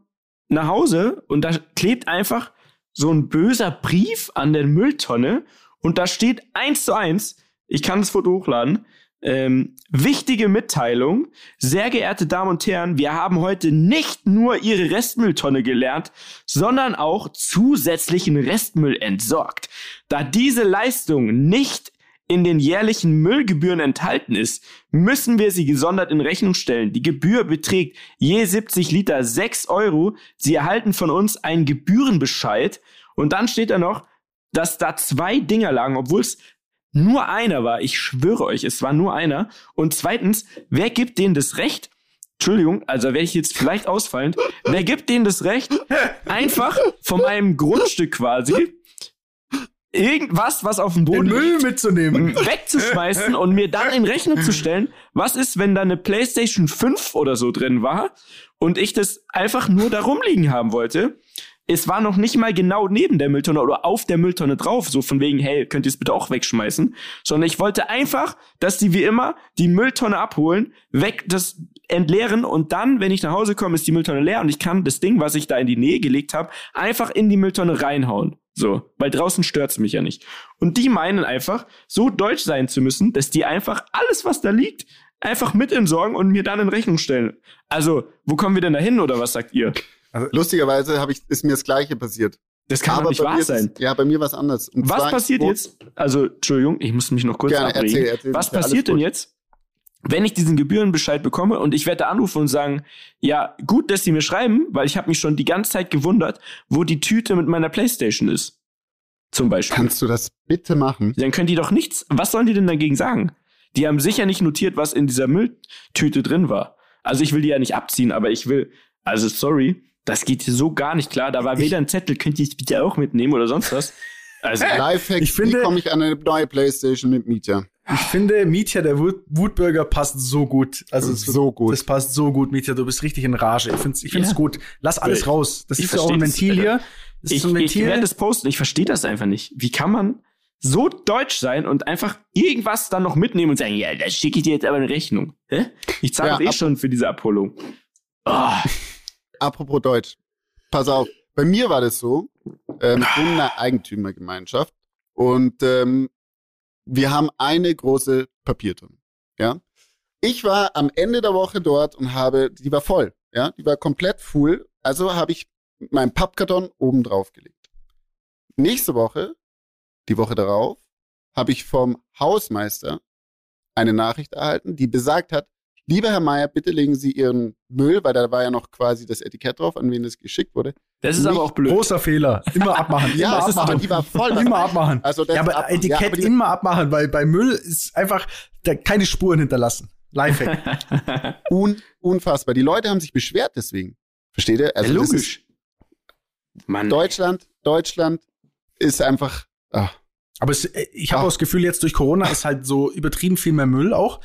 nach Hause und da klebt einfach so ein böser Brief an der Mülltonne und da steht eins zu eins, ich kann das Foto hochladen, ähm, wichtige Mitteilung. Sehr geehrte Damen und Herren, wir haben heute nicht nur Ihre Restmülltonne gelernt, sondern auch zusätzlichen Restmüll entsorgt. Da diese Leistung nicht in den jährlichen Müllgebühren enthalten ist, müssen wir sie gesondert in Rechnung stellen. Die Gebühr beträgt je 70 Liter 6 Euro. Sie erhalten von uns einen Gebührenbescheid. Und dann steht da noch, dass da zwei Dinger lagen, obwohl es nur einer war. Ich schwöre euch, es war nur einer. Und zweitens, wer gibt denen das Recht? Entschuldigung, also werde ich jetzt vielleicht ausfallend. Wer gibt denen das Recht, *laughs* einfach von meinem Grundstück quasi irgendwas, was auf dem Boden Den Müll mitzunehmen. *laughs* wegzuschmeißen und mir dann in Rechnung zu stellen, was ist, wenn da eine PlayStation 5 oder so drin war und ich das einfach nur da rumliegen haben wollte. Es war noch nicht mal genau neben der Mülltonne oder auf der Mülltonne drauf, so von wegen, hey, könnt ihr es bitte auch wegschmeißen, sondern ich wollte einfach, dass die wie immer die Mülltonne abholen, weg das entleeren und dann, wenn ich nach Hause komme, ist die Mülltonne leer und ich kann das Ding, was ich da in die Nähe gelegt habe, einfach in die Mülltonne reinhauen. So, weil draußen stört's mich ja nicht. Und die meinen einfach, so deutsch sein zu müssen, dass die einfach alles, was da liegt, einfach mit entsorgen und mir dann in Rechnung stellen. Also, wo kommen wir denn da hin oder was sagt ihr? Also, lustigerweise habe ich, ist mir das Gleiche passiert. Das kann doch nicht wahr sein. Ist, ja, bei mir war es anders. Und was passiert jetzt? Also, Entschuldigung, ich muss mich noch kurz Gerne, abregen. erzähl, erzähl, was passiert denn jetzt, wenn ich diesen Gebührenbescheid bekomme und ich werde anrufen und sagen, ja, gut, dass sie mir schreiben, weil ich habe mich schon die ganze Zeit gewundert, wo die Tüte mit meiner Playstation ist. Zum Beispiel. Kannst du das bitte machen? Dann können die doch nichts. Was sollen die denn dagegen sagen? Die haben sicher nicht notiert, was in dieser Mülltüte drin war. Also ich will die ja nicht abziehen, aber ich will, also sorry, das geht hier so gar nicht klar. Da war weder ein Zettel, könnt ihr es bitte auch mitnehmen oder sonst was. Also Lifehack, Ich finde- wie komme ich an eine neue Playstation mit Mietja? Ich finde, Mietja, der Wut Wutbürger, passt so gut. Also es- So gut. Das passt so gut, Mietja. Du bist richtig in Rage. Ich finde es ich find's Ja. gut. Lass alles raus. Das ich ist ja auch ein das, Ventil Alter. hier. Das ist ich, so ein ich Ventil. werde es posten. Ich verstehe das einfach nicht. Wie kann man so deutsch sein und einfach irgendwas dann noch mitnehmen und sagen, ja, da schicke ich dir jetzt aber eine Rechnung. Hä? Ich zahle Ja, eh schon für diese Abholung. Oh, Apropos Deutsch. Pass auf. Bei mir war das so, ähm, ich wohne in einer Eigentümergemeinschaft und ähm, wir haben eine große Papiertonne. Ja. Ich war am Ende der Woche dort und habe, die war voll, ja, die war komplett full. Also habe ich meinen Pappkarton oben drauf gelegt. Nächste Woche, die Woche darauf, habe ich vom Hausmeister eine Nachricht erhalten, die besagt hat, lieber Herr Meier, bitte legen Sie Ihren Müll, weil da war ja noch quasi das Etikett drauf, an wen das geschickt wurde. das ist aber Nicht auch blöd. Großer Fehler. Immer abmachen. Ja, immer es ist aber, abmachen. die war voll. immer abmachen. Also das ja, aber ab- Etikett ja, aber immer abmachen, weil bei Müll ist einfach da keine Spuren hinterlassen. Lifehack. *laughs* Un unfassbar. Die Leute haben sich beschwert deswegen. Versteht ihr? ja, Also das logisch. Mann. Deutschland, Deutschland ist einfach. Ah, Aber es, äh, ich habe Ach. auch das Gefühl, jetzt durch Corona ist halt so übertrieben viel mehr Müll auch.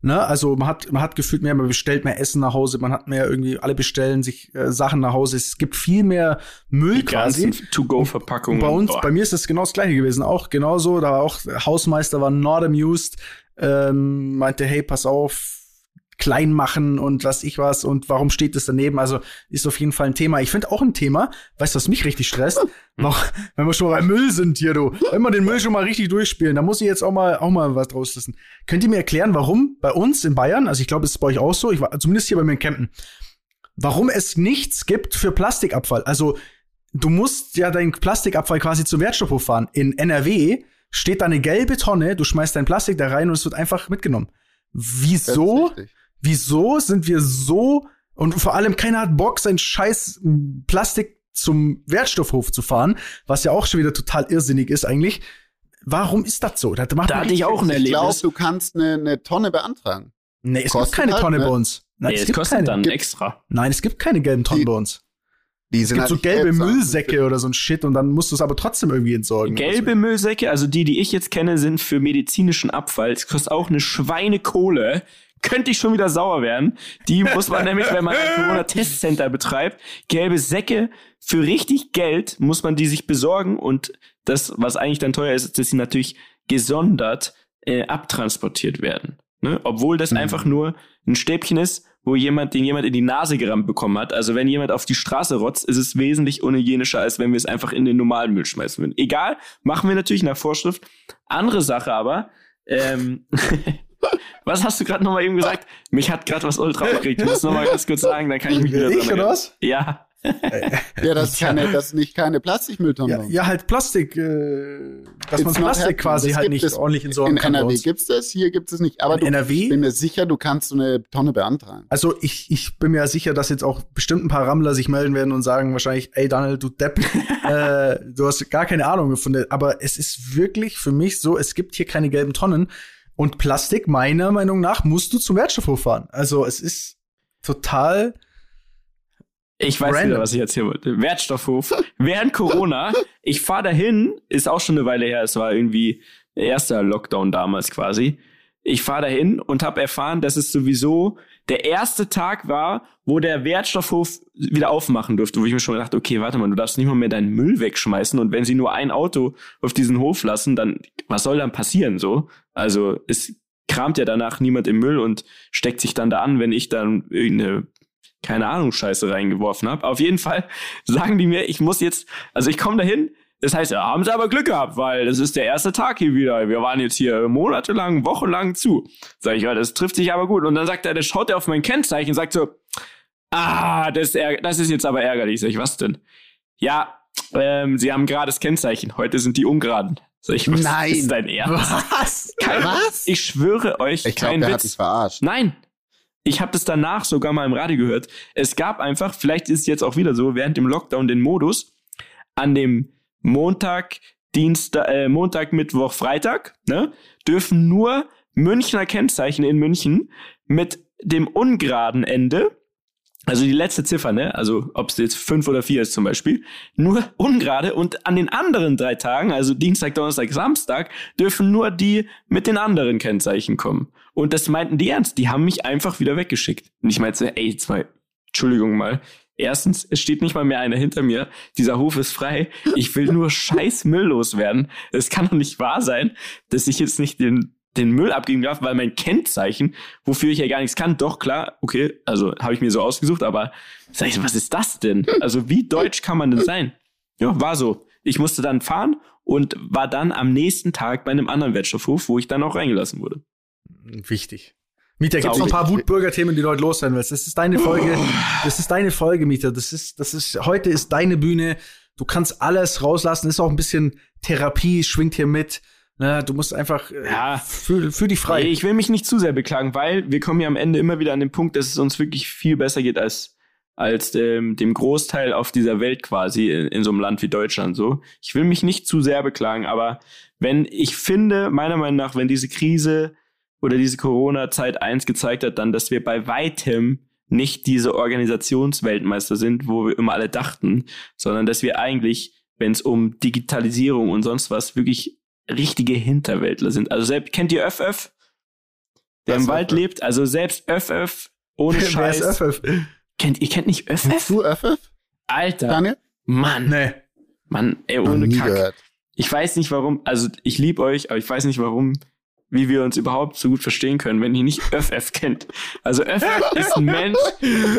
Ne? Also man hat, man hat gefühlt mehr, man bestellt mehr Essen nach Hause, man hat mehr irgendwie, alle bestellen sich äh, Sachen nach Hause. Es gibt viel mehr Müll die quasi. To-Go-Verpackungen. Bei uns, Boah. bei mir ist das genau das gleiche gewesen. Auch genauso, da war auch Hausmeister war not amused, ähm, meinte, hey, pass auf, klein machen und was ich was und warum steht das daneben? Also ist auf jeden Fall ein Thema. Ich finde auch ein Thema, weißt du, was mich richtig stresst? Noch, wenn wir schon mal beim Müll sind hier, du. Wenn wir den Müll schon mal richtig durchspielen, da muss ich jetzt auch mal, auch mal was draus lassen. Könnt ihr mir erklären, warum bei uns in Bayern, also ich glaube, es ist bei euch auch so, ich war zumindest hier bei mir in Kempten, warum es nichts gibt für Plastikabfall? Also du musst ja deinen Plastikabfall quasi zum Wertstoffhof fahren. In NRW steht da eine gelbe Tonne, du schmeißt dein Plastik da rein und es wird einfach mitgenommen. das Wieso richtig. Wieso sind wir so und vor allem keiner hat Bock, sein scheiß Plastik zum Wertstoffhof zu fahren, was ja auch schon wieder total irrsinnig ist eigentlich. Warum ist das so? Das macht Da hatte ich auch ein Ich glaube, Erlebnis. du kannst eine, eine Tonne beantragen. Nee, es Kostet gibt keine halt, Tonne ne? bei uns. Nein, Nee, es es gibt kostet keine. dann Gibt- extra. Nein, es gibt keine gelben Tonnen Die- bei uns. Die Es sind gibt so halt gelbe. Müllsäcke oder so ein Shit und dann musst du es aber trotzdem irgendwie entsorgen. Gelbe Müllsäcke, also die, die ich jetzt kenne, sind für medizinischen Abfall. Es kostet auch eine Schweinekohle. Könnte ich schon wieder sauer werden. Die muss man nämlich, wenn man ein *laughs* Corona-Testcenter betreibt, gelbe Säcke für richtig Geld muss man die sich besorgen und das, was eigentlich dann teuer ist, ist, dass sie natürlich gesondert äh, abtransportiert werden. Ne? Obwohl das Mhm. einfach nur ein Stäbchen ist, wo jemand, den jemand in die Nase gerammt bekommen hat. Also wenn jemand auf die Straße rotzt, ist es wesentlich unhygienischer, als wenn wir es einfach in den normalen Müll schmeißen würden. Egal, machen wir natürlich nach Vorschrift. Andere Sache aber, ähm, *laughs* was hast du gerade nochmal eben gesagt? Mich hat gerade was ultra aufgeregt. Du musst nochmal ganz kurz sagen, dann kann ich mich wieder Ich oder was? Ja. *laughs* Ja, das ist, keine, das ist nicht keine Plastikmülltonne. Ja, ja, halt Plastik, äh, dass man Plastik quasi Das halt gibt nicht es ordentlich entsorgen In kann. bei NRW uns. gibt's das, hier gibt es nicht. Aber In du, NRW? ich bin mir sicher, du kannst so eine Tonne beantragen. Also ich, ich bin mir sicher, dass jetzt auch bestimmt ein paar Rammler sich melden werden und sagen wahrscheinlich, ey Daniel, du Depp, *laughs* äh, du hast gar keine Ahnung gefunden. Aber es ist wirklich für mich so, es gibt hier keine gelben Tonnen. Und Plastik, meiner Meinung nach, musst du zum Wertstoffhof fahren. Also es ist total. Ich weiß Random. wieder, was ich jetzt hier wollte. Wertstoffhof. *laughs* Während Corona, ich fahre dahin, ist auch schon eine Weile her, es war irgendwie der erste Lockdown damals quasi. Ich fahre dahin und habe erfahren, dass es sowieso der erste Tag war, wo der Wertstoffhof wieder aufmachen durfte, wo ich mir schon gedacht, okay, warte mal, du darfst nicht mal mehr deinen Müll wegschmeißen und wenn sie nur ein Auto auf diesen Hof lassen, dann was soll dann passieren so? Also es kramt ja danach niemand im Müll und steckt sich dann da an, wenn ich dann irgendeine keine Ahnung, Scheiße reingeworfen habe. Auf jeden Fall *laughs* sagen die mir, ich muss jetzt, also ich komme dahin, das heißt, haben sie aber Glück gehabt, weil das ist der erste Tag hier wieder. Wir waren jetzt hier monatelang, wochenlang zu. Sag ich, ja, das trifft sich aber gut. Und dann sagt er, dann schaut er auf mein Kennzeichen und sagt so, ah, das das ist jetzt aber ärgerlich. Sag ich, was denn? Ja, ähm, sie haben gerades Kennzeichen. Heute sind die ungeraden. Sag ich, was Nein. ist dein Ernst? Was? Kein, Was? Ich schwöre euch, Ich glaube, kein der hat Witz. dich verarscht. Nein. Ich habe das danach sogar mal im Radio gehört. Es gab einfach, vielleicht ist es jetzt auch wieder so, während dem Lockdown den Modus, an dem Montag, Dienstag, äh, Montag, Mittwoch, Freitag, ne, dürfen nur Münchner Kennzeichen in München mit dem ungeraden Ende, also die letzte Ziffer, ne, also ob es jetzt fünf oder vier ist zum Beispiel, nur ungerade und an den anderen drei Tagen, also Dienstag, Donnerstag, Samstag, dürfen nur die mit den anderen Kennzeichen kommen. Und das meinten die ernst. Die haben mich einfach wieder weggeschickt. Und ich meinte, ey, mal, Entschuldigung mal. Erstens, es steht nicht mal mehr einer hinter mir. Dieser Hof ist frei. Ich will nur scheiß Müll loswerden. Es kann doch nicht wahr sein, dass ich jetzt nicht den, den Müll abgeben darf, weil mein Kennzeichen, wofür ich ja gar nichts kann, doch klar, okay, also habe ich mir so ausgesucht, aber sag ich, so, was ist das denn? Also wie deutsch kann man denn sein? Ja, war so. Ich musste dann fahren und war dann am nächsten Tag bei einem anderen Wertstoffhof, wo ich dann auch reingelassen wurde. Wichtig. Mieter, gibt's noch ein paar Wutbürger-Themen, die du heute loswerden willst? Das ist deine Folge. Das ist deine Folge, Mieter. Das ist, das ist, heute ist deine Bühne. Du kannst alles rauslassen. Ist auch ein bisschen Therapie, schwingt hier mit. Ne, du musst einfach, äh, Ja. fühl, fühl dich frei. Ich will mich nicht zu sehr beklagen, weil wir kommen ja am Ende immer wieder an den Punkt, dass es uns wirklich viel besser geht als als dem, dem Großteil auf dieser Welt quasi in, in so einem Land wie Deutschland so. Ich will mich nicht zu sehr beklagen, aber wenn ich finde, meiner Meinung nach, wenn diese Krise oder diese Corona-Zeit eins gezeigt hat, dann, dass wir bei weitem nicht diese Organisationsweltmeister sind, wo wir immer alle dachten, sondern dass wir eigentlich, wenn es um Digitalisierung und sonst was, wirklich richtige Hinterwäldler sind. Also selbst, kennt ihr Öff der Was im Wald Öff? lebt? Also selbst Öff ohne *laughs* Wer ist Scheiß. Öff? Kennt, ihr kennt nicht Kennst Öff du Öffel, Alter, Daniel? Mann, Nee. Mann, ey, ohne Kack. gehört. Ich weiß nicht warum, also ich liebe euch, aber ich weiß nicht warum, wie wir uns überhaupt so gut verstehen können, wenn ihr nicht *laughs* Öff kennt. Also Öff ist ein Mensch,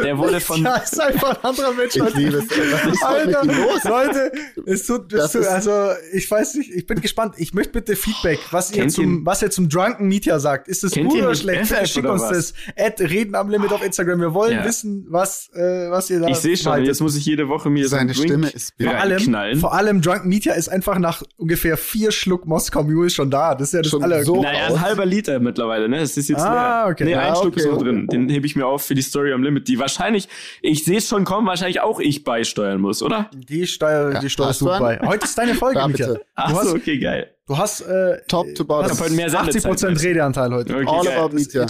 der wurde *laughs* von, Ja, ist einfach ein anderer Mensch. Ich liebe es. Was Alter, los? Leute, es tut, es tut also ich weiß nicht, ich bin gespannt. Ich möchte bitte Feedback, was ihr zum, ihr- was ihr zum Drunken Media sagt. Ist es gut ihr oder schlecht? FF oder uns was? das. Ad reden am Limit auf Instagram. Wir wollen Ja. wissen, was, äh, was ihr da ich sehe schon, haltet. jetzt muss ich jede Woche mir Seine so Stimme ist vor allem, vor allem Drunken Media ist einfach nach ungefähr vier Schluck Moskau Mule schon da. Das ist ja das Schon aller. so Ja, ein aus. halber Liter mittlerweile, ne? Es ist jetzt Ah, leer. okay. Nee, ein Ah, Schluck ist okay, noch okay. drin. Den hebe ich mir auf für die Story am Limit, die wahrscheinlich, ich sehe es schon kommen, wahrscheinlich auch ich beisteuern muss, oder? Die Steuer, Ja, die steuerst du bei. Heute ist deine Folge, *laughs* Ja, Micha. bitte. Ach Du hast, so, okay, geil. du hast, äh, Top to bottom. Ich hab heute mehr Sendezeit, 80% weißt du. Redeanteil heute. Okay, All geil. about Mietja.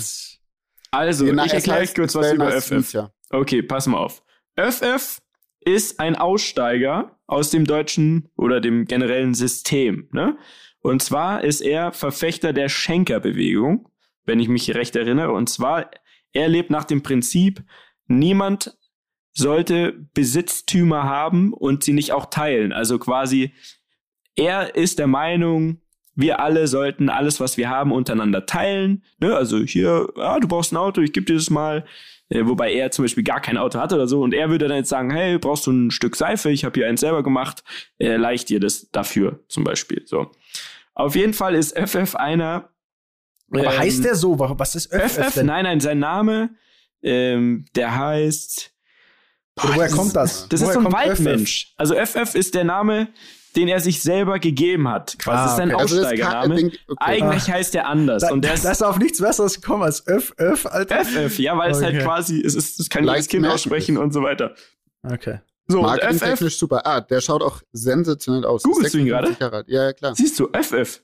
Also, Na, ich erkläre euch kurz was über FF. Mietja. Okay, pass mal auf. FF ist ein Aussteiger aus dem deutschen oder dem generellen System. Ne? Und zwar ist er Verfechter der Schenkerbewegung, wenn ich mich recht erinnere. Und zwar, er lebt nach dem Prinzip, niemand sollte Besitztümer haben und sie nicht auch teilen. Also quasi, er ist der Meinung, wir alle sollten alles, was wir haben, untereinander teilen. Ne? Also hier, ah, du brauchst ein Auto, ich gebe dir das mal. Äh, wobei er zum Beispiel gar kein Auto hatte oder so. Und er würde dann jetzt sagen, hey, brauchst du ein Stück Seife? Ich habe hier eins selber gemacht. Äh, leicht dir das dafür zum Beispiel. So. Auf jeden Fall ist FF einer. Aber ähm, heißt der so? Was ist FF, FF? denn? Nein, nein, sein Name, ähm, der heißt. Oder woher kommt das? Das ist woher so ein Waldmensch. Also FF ist der Name, den er sich selber gegeben hat. Quasi Ah, das ist sein okay. Also das Aussteigername. denk- okay. Eigentlich heißt der anders. Da, und der ist ist auf nichts Besseres gekommen als FF, Alter. FF, ja, weil es halt Okay. quasi, es ist, das kann jedes Kind aussprechen ist. und so weiter. Okay. So, und FF, Marketingtechnisch super. Ah, der schaut auch sensationell aus. Googlest du ihn 56 Jahre alt. Ja, ja, klar. siehst du, FF.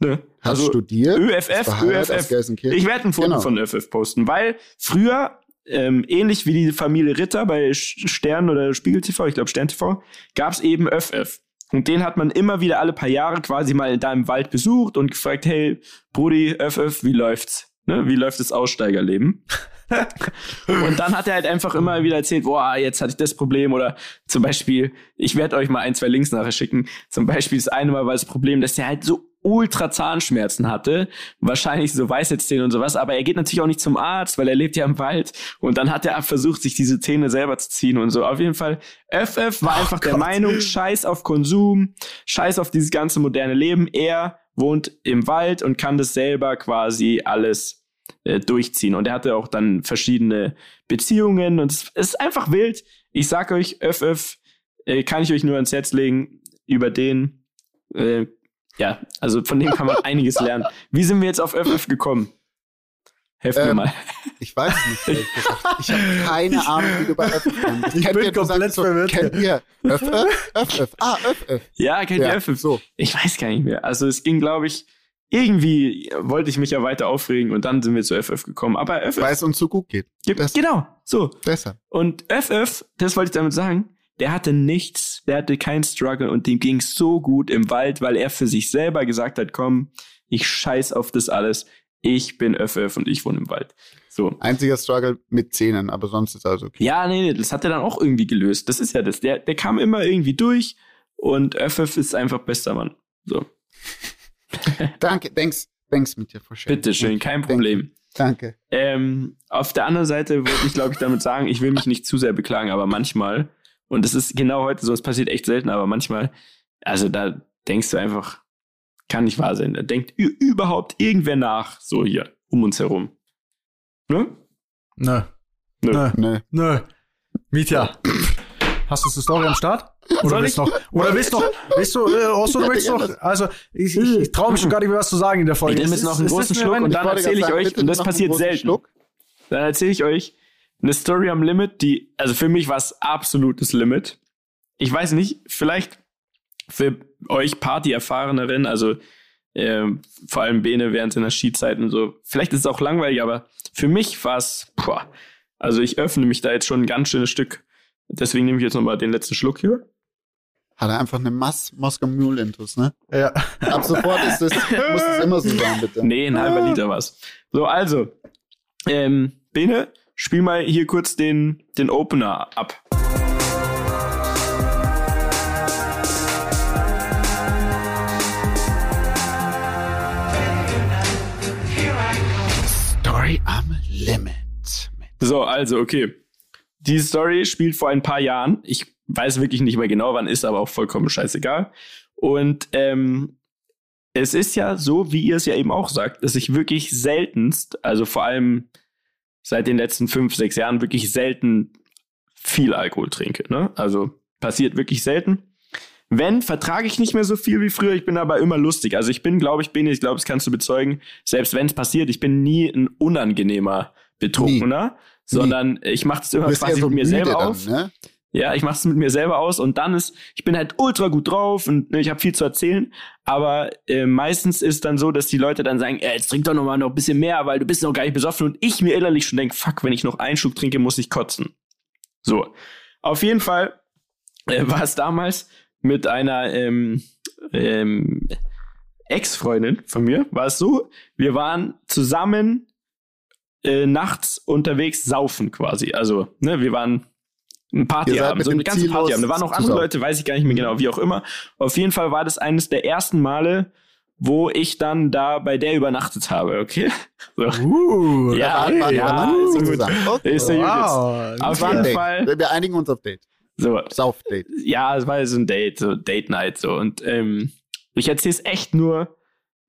Ne? Hast Also studiert? ÖFF, ÖFF. Ich werde ein Foto Genau. von FF posten, weil früher, ähm, ähnlich wie die Familie Ritter bei Stern oder Spiegel TV, ich glaube Stern TV, gab es eben FF. Und den hat man immer wieder alle paar Jahre quasi mal da im Wald besucht und gefragt, hey, Brudi, FF, wie läuft's? Ne? Wie läuft das Aussteigerleben? *laughs* und dann hat er halt einfach immer wieder erzählt, boah, jetzt hatte ich das Problem oder zum Beispiel, ich werde euch mal ein, zwei Links nachher schicken. Zum Beispiel das eine Mal war das Problem, dass er halt so ultra Zahnschmerzen hatte, wahrscheinlich so Weisheitszähne und sowas, aber er geht natürlich auch nicht zum Arzt, weil er lebt ja im Wald und dann hat er versucht, sich diese Zähne selber zu ziehen und so. Auf jeden Fall, FF war einfach der Gott. Meinung, scheiß auf Konsum, scheiß auf dieses ganze moderne Leben. Er wohnt im Wald und kann das selber quasi alles äh, durchziehen. Und er hatte auch dann verschiedene Beziehungen und es ist einfach wild. Ich sag euch, FF äh, kann ich euch nur ans Herz legen, über den, äh, ja, also von dem kann man *laughs* einiges lernen. Wie sind wir jetzt auf FF gekommen? Helft mir Ähm, mal. Ich weiß es nicht. Ich habe keine Ahnung, wie du bei FF kommst. *laughs* Ich Kennt bin komplett so, verwirrt Kennt ihr FF? FF. Ah, FF. Ja, kennt ihr Ja, FF? so. Ich weiß gar nicht mehr. Also es ging, glaube ich, irgendwie wollte ich mich ja weiter aufregen und dann sind wir zu FF gekommen. Aber FF Weil es uns so gut geht. gibt, das- genau, so. Besser. Und FF, das wollte ich damit sagen, der hatte nichts, der hatte keinen Struggle und dem ging's so gut im Wald, weil er für sich selber gesagt hat, komm, ich scheiß auf das alles, ich bin FF und ich wohne im Wald. So. Einziger Struggle mit Zähnen, aber sonst ist alles okay. Ja, nee, nee, das hat er dann auch irgendwie gelöst. Das ist ja das. Der, der kam immer irgendwie durch und FF ist einfach bester Mann. So. *laughs* Danke, thanks, thanks mit dir, Frau Bitte schön, kein Problem. Danke. Ähm, auf der anderen Seite wollte ich, glaube ich, damit sagen, ich will mich nicht zu sehr beklagen, aber manchmal, und es ist genau heute so, es passiert echt selten, aber manchmal, also da denkst du einfach, kann nicht wahr sein. Da denkt überhaupt irgendwer nach, so hier, um uns herum. Ne? Nö. Nö. Nö. Nö. Nö. Mietja. *clears throat* Hast du die Story am Start? Oder willst ich? noch? Oder willst noch? Willst du? Äh, Osso, du willst noch? Also ich, ich, ich traue mich schon gar nicht mehr was zu sagen in der Folge. Ich nehme jetzt noch einen ist großen Schluck und dann erzähle ich sagen, euch, und das passiert selten. Schluck. Dann erzähle ich euch eine Story am Limit, die, also für mich war es absolutes Limit. Ich weiß nicht, vielleicht für euch Party-Erfahreneren, also ähm, vor allem Bene während seiner Skizeit und so, vielleicht ist es auch langweilig, aber für mich war es, also ich öffne mich da jetzt schon ein ganz schönes Stück. Deswegen nehme ich jetzt nochmal den letzten Schluck hier. Hat er einfach eine Mass Moskau Mule Intus, ne? Ja. Ab sofort ist das, muss es immer so sein, bitte. Nee, ein halber Liter war's. So, also, ähm, Bene, spiel mal hier kurz den, den Opener ab. Story am Limit. So, also, okay. Die Story spielt vor ein paar Jahren. Ich weiß wirklich nicht mehr genau, wann ist, aber auch vollkommen scheißegal. Und ähm, es ist ja so, wie ihr es ja eben auch sagt, dass ich wirklich seltenst, also vor allem seit den letzten fünf, sechs Jahren, wirklich selten viel Alkohol trinke. Ne? Also passiert wirklich selten. Wenn, vertrage ich nicht mehr so viel wie früher, ich bin aber immer lustig. Also ich bin, glaube ich, bin, ich glaube, das kannst du bezeugen, selbst wenn es passiert, ich bin nie ein unangenehmer Betrunkener, sondern ich mache es immer quasi mit mir selber dann, auf. Ne? Ja, ich mache es mit mir selber aus und dann ist, ich bin halt ultra gut drauf und ne, ich habe viel zu erzählen, aber äh, meistens ist dann so, dass die Leute dann sagen, äh, jetzt trink doch noch mal noch ein bisschen mehr, weil du bist noch gar nicht besoffen und ich mir innerlich schon denk, fuck, wenn ich noch einen Schluck trinke, muss ich kotzen. So, auf jeden Fall äh, *laughs* war es damals mit einer ähm, ähm, Ex-Freundin von mir, war es so, wir waren zusammen äh, nachts unterwegs saufen quasi. Also, ne, wir waren ein Partyabend, so eine ganze Ziel Partyabend. Da waren noch zu andere. Leute, weiß ich gar nicht mehr genau, wie auch immer. Auf jeden Fall war das eines der ersten Male, wo ich dann da bei der übernachtet habe, okay? So. Uh, *laughs* Ja, Warte, warte, ja, warte, ist so gut. Okay. Ist so gut jetzt. wow. Auf war jeden Date. Fall. Wir einigen uns auf Date. So, Sauf-Date. ja, es war so ein Date, so Date Night so und ähm, ich erzähle es echt nur,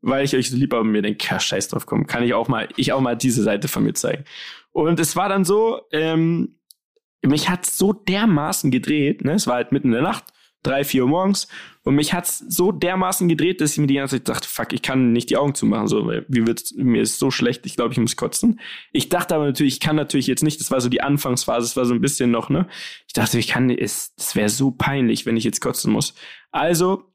weil ich euch so lieb habe und mir denke, ja, scheiß drauf, komm, kann ich auch mal, ich auch mal diese Seite von mir zeigen. Und es war dann so, ähm, mich hat's so dermaßen gedreht, ne, es war halt mitten in der Nacht, drei, vier Uhr morgens und mich hat's so dermaßen gedreht, dass ich mir die ganze Zeit dachte, fuck, ich kann nicht die Augen zumachen, so, weil wie wird's, mir ist so schlecht, ich glaube, ich muss kotzen. Ich dachte aber natürlich, ich kann natürlich jetzt nicht, das war so die Anfangsphase, es war so ein bisschen noch, ne, ich dachte, ich kann, es, es wäre so peinlich, wenn ich jetzt kotzen muss. Also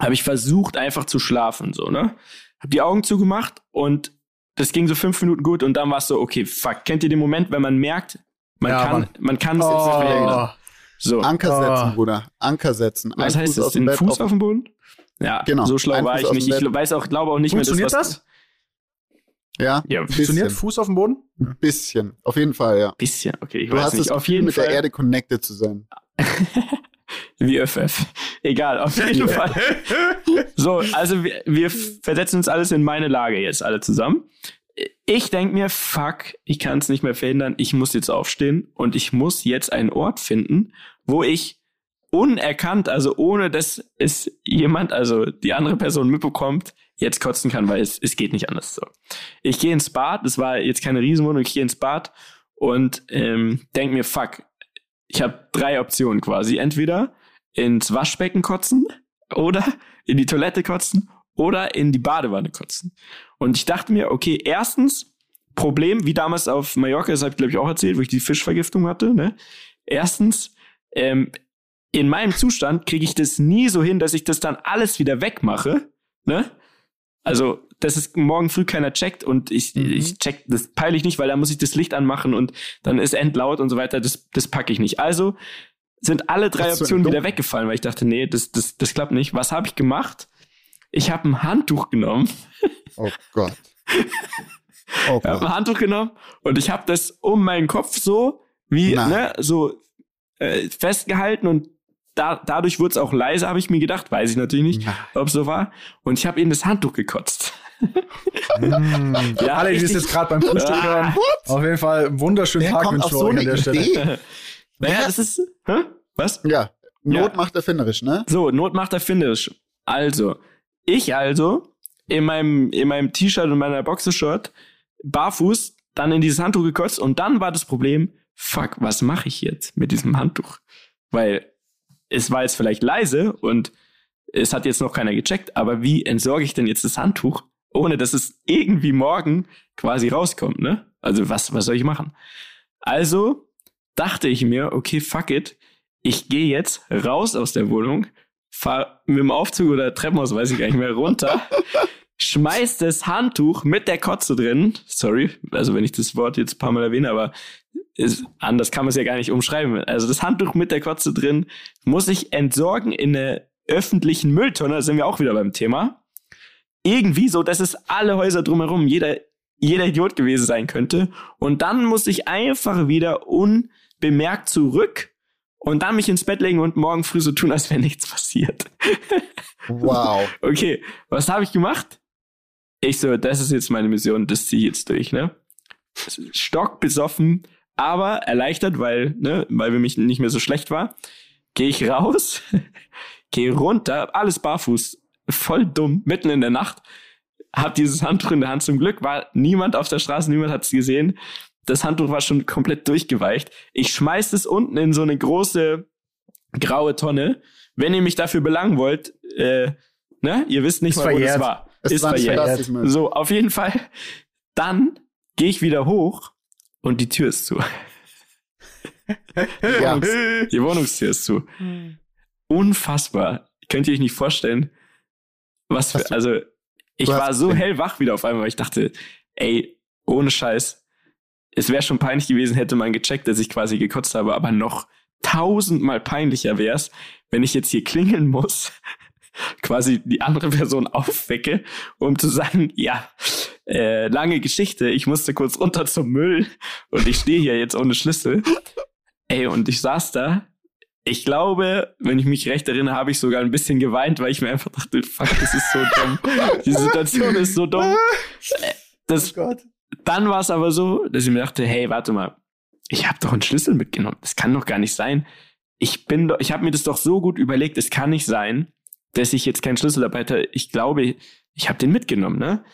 habe ich versucht, einfach zu schlafen, so, ne? Hab die Augen zugemacht und das ging so fünf Minuten gut und dann war es so, okay, fuck. Kennt ihr den Moment, wenn man merkt, man Ja, kann, Mann. man kann es jetzt nicht mehr? Oh, So. Anker setzen, Bruder. Anker setzen. Was heißt Fuß das? Den Fuß auf, dem Boden? Ja, Genau. so schlau Ein war Fuß ich nicht. Ich weiß auch, glaube auch nicht mehr, Funktioniert was, das? Ja, Ja, Funktioniert bisschen. Fuß auf dem Boden? bisschen. Auf jeden Fall, ja. bisschen, okay, ich Du weiß hast nicht. das Auf jeden mit Fall. der Erde connected zu sein. *laughs* Wie FF. Egal, auf jeden Fall. So, also wir, wir versetzen uns alles in meine Lage jetzt alle zusammen. Ich denk mir, fuck, ich kann es nicht mehr verhindern, ich muss jetzt aufstehen und ich muss jetzt einen Ort finden, wo ich unerkannt, also ohne dass es jemand, also die andere Person mitbekommt, jetzt kotzen kann, weil es, es geht nicht anders so. Ich gehe ins Bad, das war jetzt keine Riesenwohnung, ich gehe ins Bad und ähm, denk mir, fuck, ich habe drei Optionen quasi. Entweder ins Waschbecken kotzen oder in die Toilette kotzen oder in die Badewanne kotzen. Und ich dachte mir, okay, erstens, Problem, wie damals auf Mallorca, das habe ich glaube ich auch erzählt, wo ich die Fischvergiftung hatte. Ne? Erstens, ähm, in meinem Zustand kriege ich das nie so hin, dass ich das dann alles wieder wegmache. Ne? Also, dass es morgen früh keiner checkt und ich, Mhm. ich check, das peile ich nicht, weil da muss ich das Licht anmachen und dann ist endlaut und so weiter. Das, das packe ich nicht. Also sind alle drei Optionen wieder weggefallen, weil ich dachte, nee, das, das, das klappt nicht. Was habe ich gemacht? Ich habe ein Handtuch genommen. Oh Gott. *laughs* Oh Ich habe Gott. ein Handtuch genommen und ich habe das um meinen Kopf so wie Nein. ne, so äh, festgehalten und da, dadurch wurde es auch leise, habe ich mir gedacht. Weiß ich natürlich nicht, ob es so war. Und ich habe in das Handtuch gekotzt. Mm. *laughs* Ja, Alle, die jetzt gerade beim Frühstück Ah, hören, auf jeden Fall einen wunderschönen Wer Tag kommt wünschen auf wir so an der Stelle. Idee? *laughs* Naja, das ist. Hä? Was? Ja. Not Ja. macht erfinderisch, ne? So, Not macht erfinderisch. Also, ich also in meinem, in meinem T-Shirt und meiner Boxershort barfuß dann in dieses Handtuch gekotzt und dann war das Problem, fuck, was mache ich jetzt mit diesem Handtuch? Weil es war jetzt vielleicht leise und es hat jetzt noch keiner gecheckt, aber wie entsorge ich denn jetzt das Handtuch, ohne dass es irgendwie morgen quasi rauskommt, ne? Also was, was soll ich machen? Also dachte ich mir, okay, fuck it, ich gehe jetzt raus aus der Wohnung, fahr mit dem Aufzug oder Treppenhaus, weiß ich gar nicht mehr, runter, *laughs* schmeiß das Handtuch mit der Kotze drin, sorry, also wenn ich das Wort jetzt ein paar Mal erwähne, aber ist, anders kann man es ja gar nicht umschreiben. Also das Handtuch mit der Kotze drin muss ich entsorgen in eine öffentlichen Mülltonne, da sind wir auch wieder beim Thema. Irgendwie so, dass es alle Häuser drumherum, jeder, jeder Idiot gewesen sein könnte. Und dann muss ich einfach wieder unbemerkt zurück und dann mich ins Bett legen und morgen früh so tun, als wäre nichts passiert. *laughs* Wow. Okay, was habe ich gemacht? Ich so, das ist jetzt meine Mission, das ziehe ich jetzt durch, ne? Stockbesoffen, aber erleichtert, weil, ne, weil wir mich nicht mehr so schlecht war. Gehe ich raus, *laughs* gehe runter, alles barfuß, voll dumm, mitten in der Nacht, hab dieses Handtuch in der Hand. Zum Glück war niemand auf der Straße, niemand hat es gesehen. Das Handtuch war schon komplett durchgeweicht. Ich schmeiß es unten in so eine große graue Tonne. Wenn ihr mich dafür belangen wollt, äh, ne, ihr wisst nicht Ist mal, wo das verjährt. war. Es ist war verjährt. Plastikmüll. So, auf jeden Fall. Dann gehe ich wieder hoch und die Tür ist zu. *laughs* Ja. Die Wohnungstür ist zu. Unfassbar. Könnt ihr euch nicht vorstellen, was für, also, ich war so hellwach wieder auf einmal, weil ich dachte, ey, ohne Scheiß, es wäre schon peinlich gewesen, hätte man gecheckt, dass ich quasi gekotzt habe, aber noch tausendmal peinlicher wär's, wenn ich jetzt hier klingeln muss, *laughs* quasi die andere Person aufwecke, um zu sagen, ja, äh, lange Geschichte, ich musste kurz runter zum Müll und ich stehe hier jetzt ohne Schlüssel. Ey, und ich saß da. Ich glaube, wenn ich mich recht erinnere, habe ich sogar ein bisschen geweint, weil ich mir einfach dachte, fuck, das ist so dumm. Die Situation ist so dumm. *laughs* Äh, Das, Gott. Dann war es aber so, dass ich mir dachte, hey, warte mal, ich habe doch einen Schlüssel mitgenommen. Das kann doch gar nicht sein. Ich bin doch, ich habe mir das doch so gut überlegt, es kann nicht sein, dass ich jetzt keinen Schlüssel dabei hatte. Ich glaube, ich habe den mitgenommen, ne?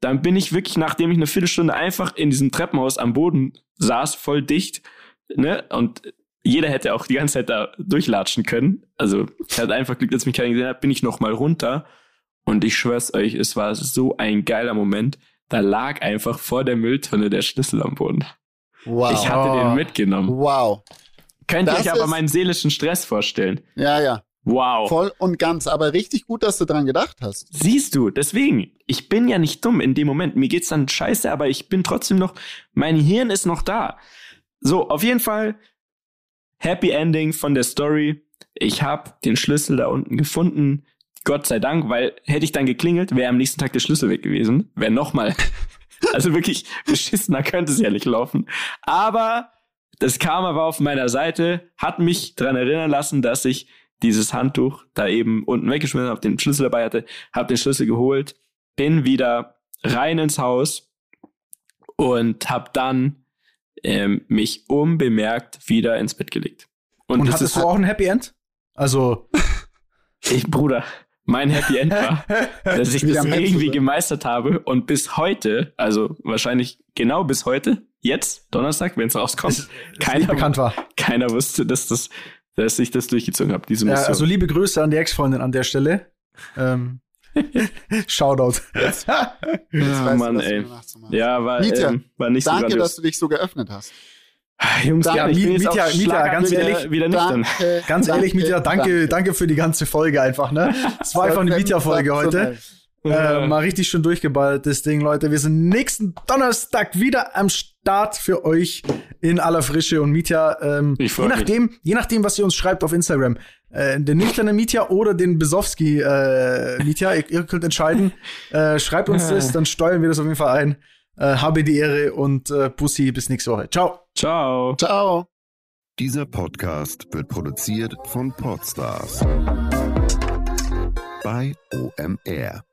Dann bin ich wirklich, nachdem ich eine Viertelstunde einfach in diesem Treppenhaus am Boden saß, voll dicht, ne? Und jeder hätte auch die ganze Zeit da durchlatschen können. Also, ich hatte einfach Glück, dass mich keiner gesehen hat, bin ich noch mal runter. Und ich schwör's euch, es war so ein geiler Moment. Da lag einfach vor der Mülltonne der Schlüssel am Boden. Wow. Ich hatte Oh. den mitgenommen. wow. Könnt ihr euch aber meinen seelischen Stress vorstellen? Ja, ja. Wow. Voll und ganz. Aber richtig gut, dass du dran gedacht hast. Siehst du, deswegen, ich bin ja nicht dumm in dem Moment. Mir geht's dann scheiße, aber ich bin trotzdem noch, mein Hirn ist noch da. So, auf jeden Fall, Happy Ending von der Story. Ich habe den Schlüssel da unten gefunden. Gott sei Dank, weil hätte ich dann geklingelt, wäre am nächsten Tag der Schlüssel weg gewesen. Wäre nochmal. *laughs* also wirklich beschissener könnte es ja nicht laufen. Aber das Karma war auf meiner Seite, hat mich dran erinnern lassen, dass ich dieses Handtuch da eben unten weggeschmissen habe, den Schlüssel dabei hatte, habe den Schlüssel geholt, bin wieder rein ins Haus und habe dann ähm, mich unbemerkt wieder ins Bett gelegt. Und, das hattest du auch ein Happy End? Also, ich, Bruder, mein Happy End war, *laughs* dass ich das irgendwie gemeistert habe und bis heute, also wahrscheinlich genau bis heute, jetzt, Donnerstag, wenn es rauskommt, es- keiner, bekannt war. keiner wusste, dass, das, dass ich das durchgezogen habe, diese Ja, Mission. also liebe Grüße an die Ex-Freundin an der Stelle. Ähm, *laughs* Shoutout. Jetzt *laughs* ja, weißt Mann, du, ey. Ja, war, ähm, war nicht so Danke, dass grandios. du dich so geöffnet hast. Jungs, Danke. Ich bin jetzt Mietja, Mietja, ganz wieder, ehrlich, wieder nüchtern. Danke, Ganz ehrlich, Mietja, danke, danke für die ganze Folge einfach, ne? Es war einfach eine Mietja-Folge heute. Äh, mal richtig schön durchgeballt, das Ding, Leute. Wir sind nächsten Donnerstag wieder am Start für euch in aller Frische und Mietja. Ähm, Ich je mich. nachdem, je nachdem, was ihr uns schreibt auf Instagram, äh, den nüchternen Mietja oder den Besowski äh, Mietja, ihr, ihr könnt entscheiden. Äh, schreibt uns das, dann steuern wir das auf jeden Fall ein. Äh, habe die Ehre und äh, Bussi, bis nächste Woche. Ciao. Ciao. Ciao. Dieser Podcast wird produziert von Podstars bei OMR.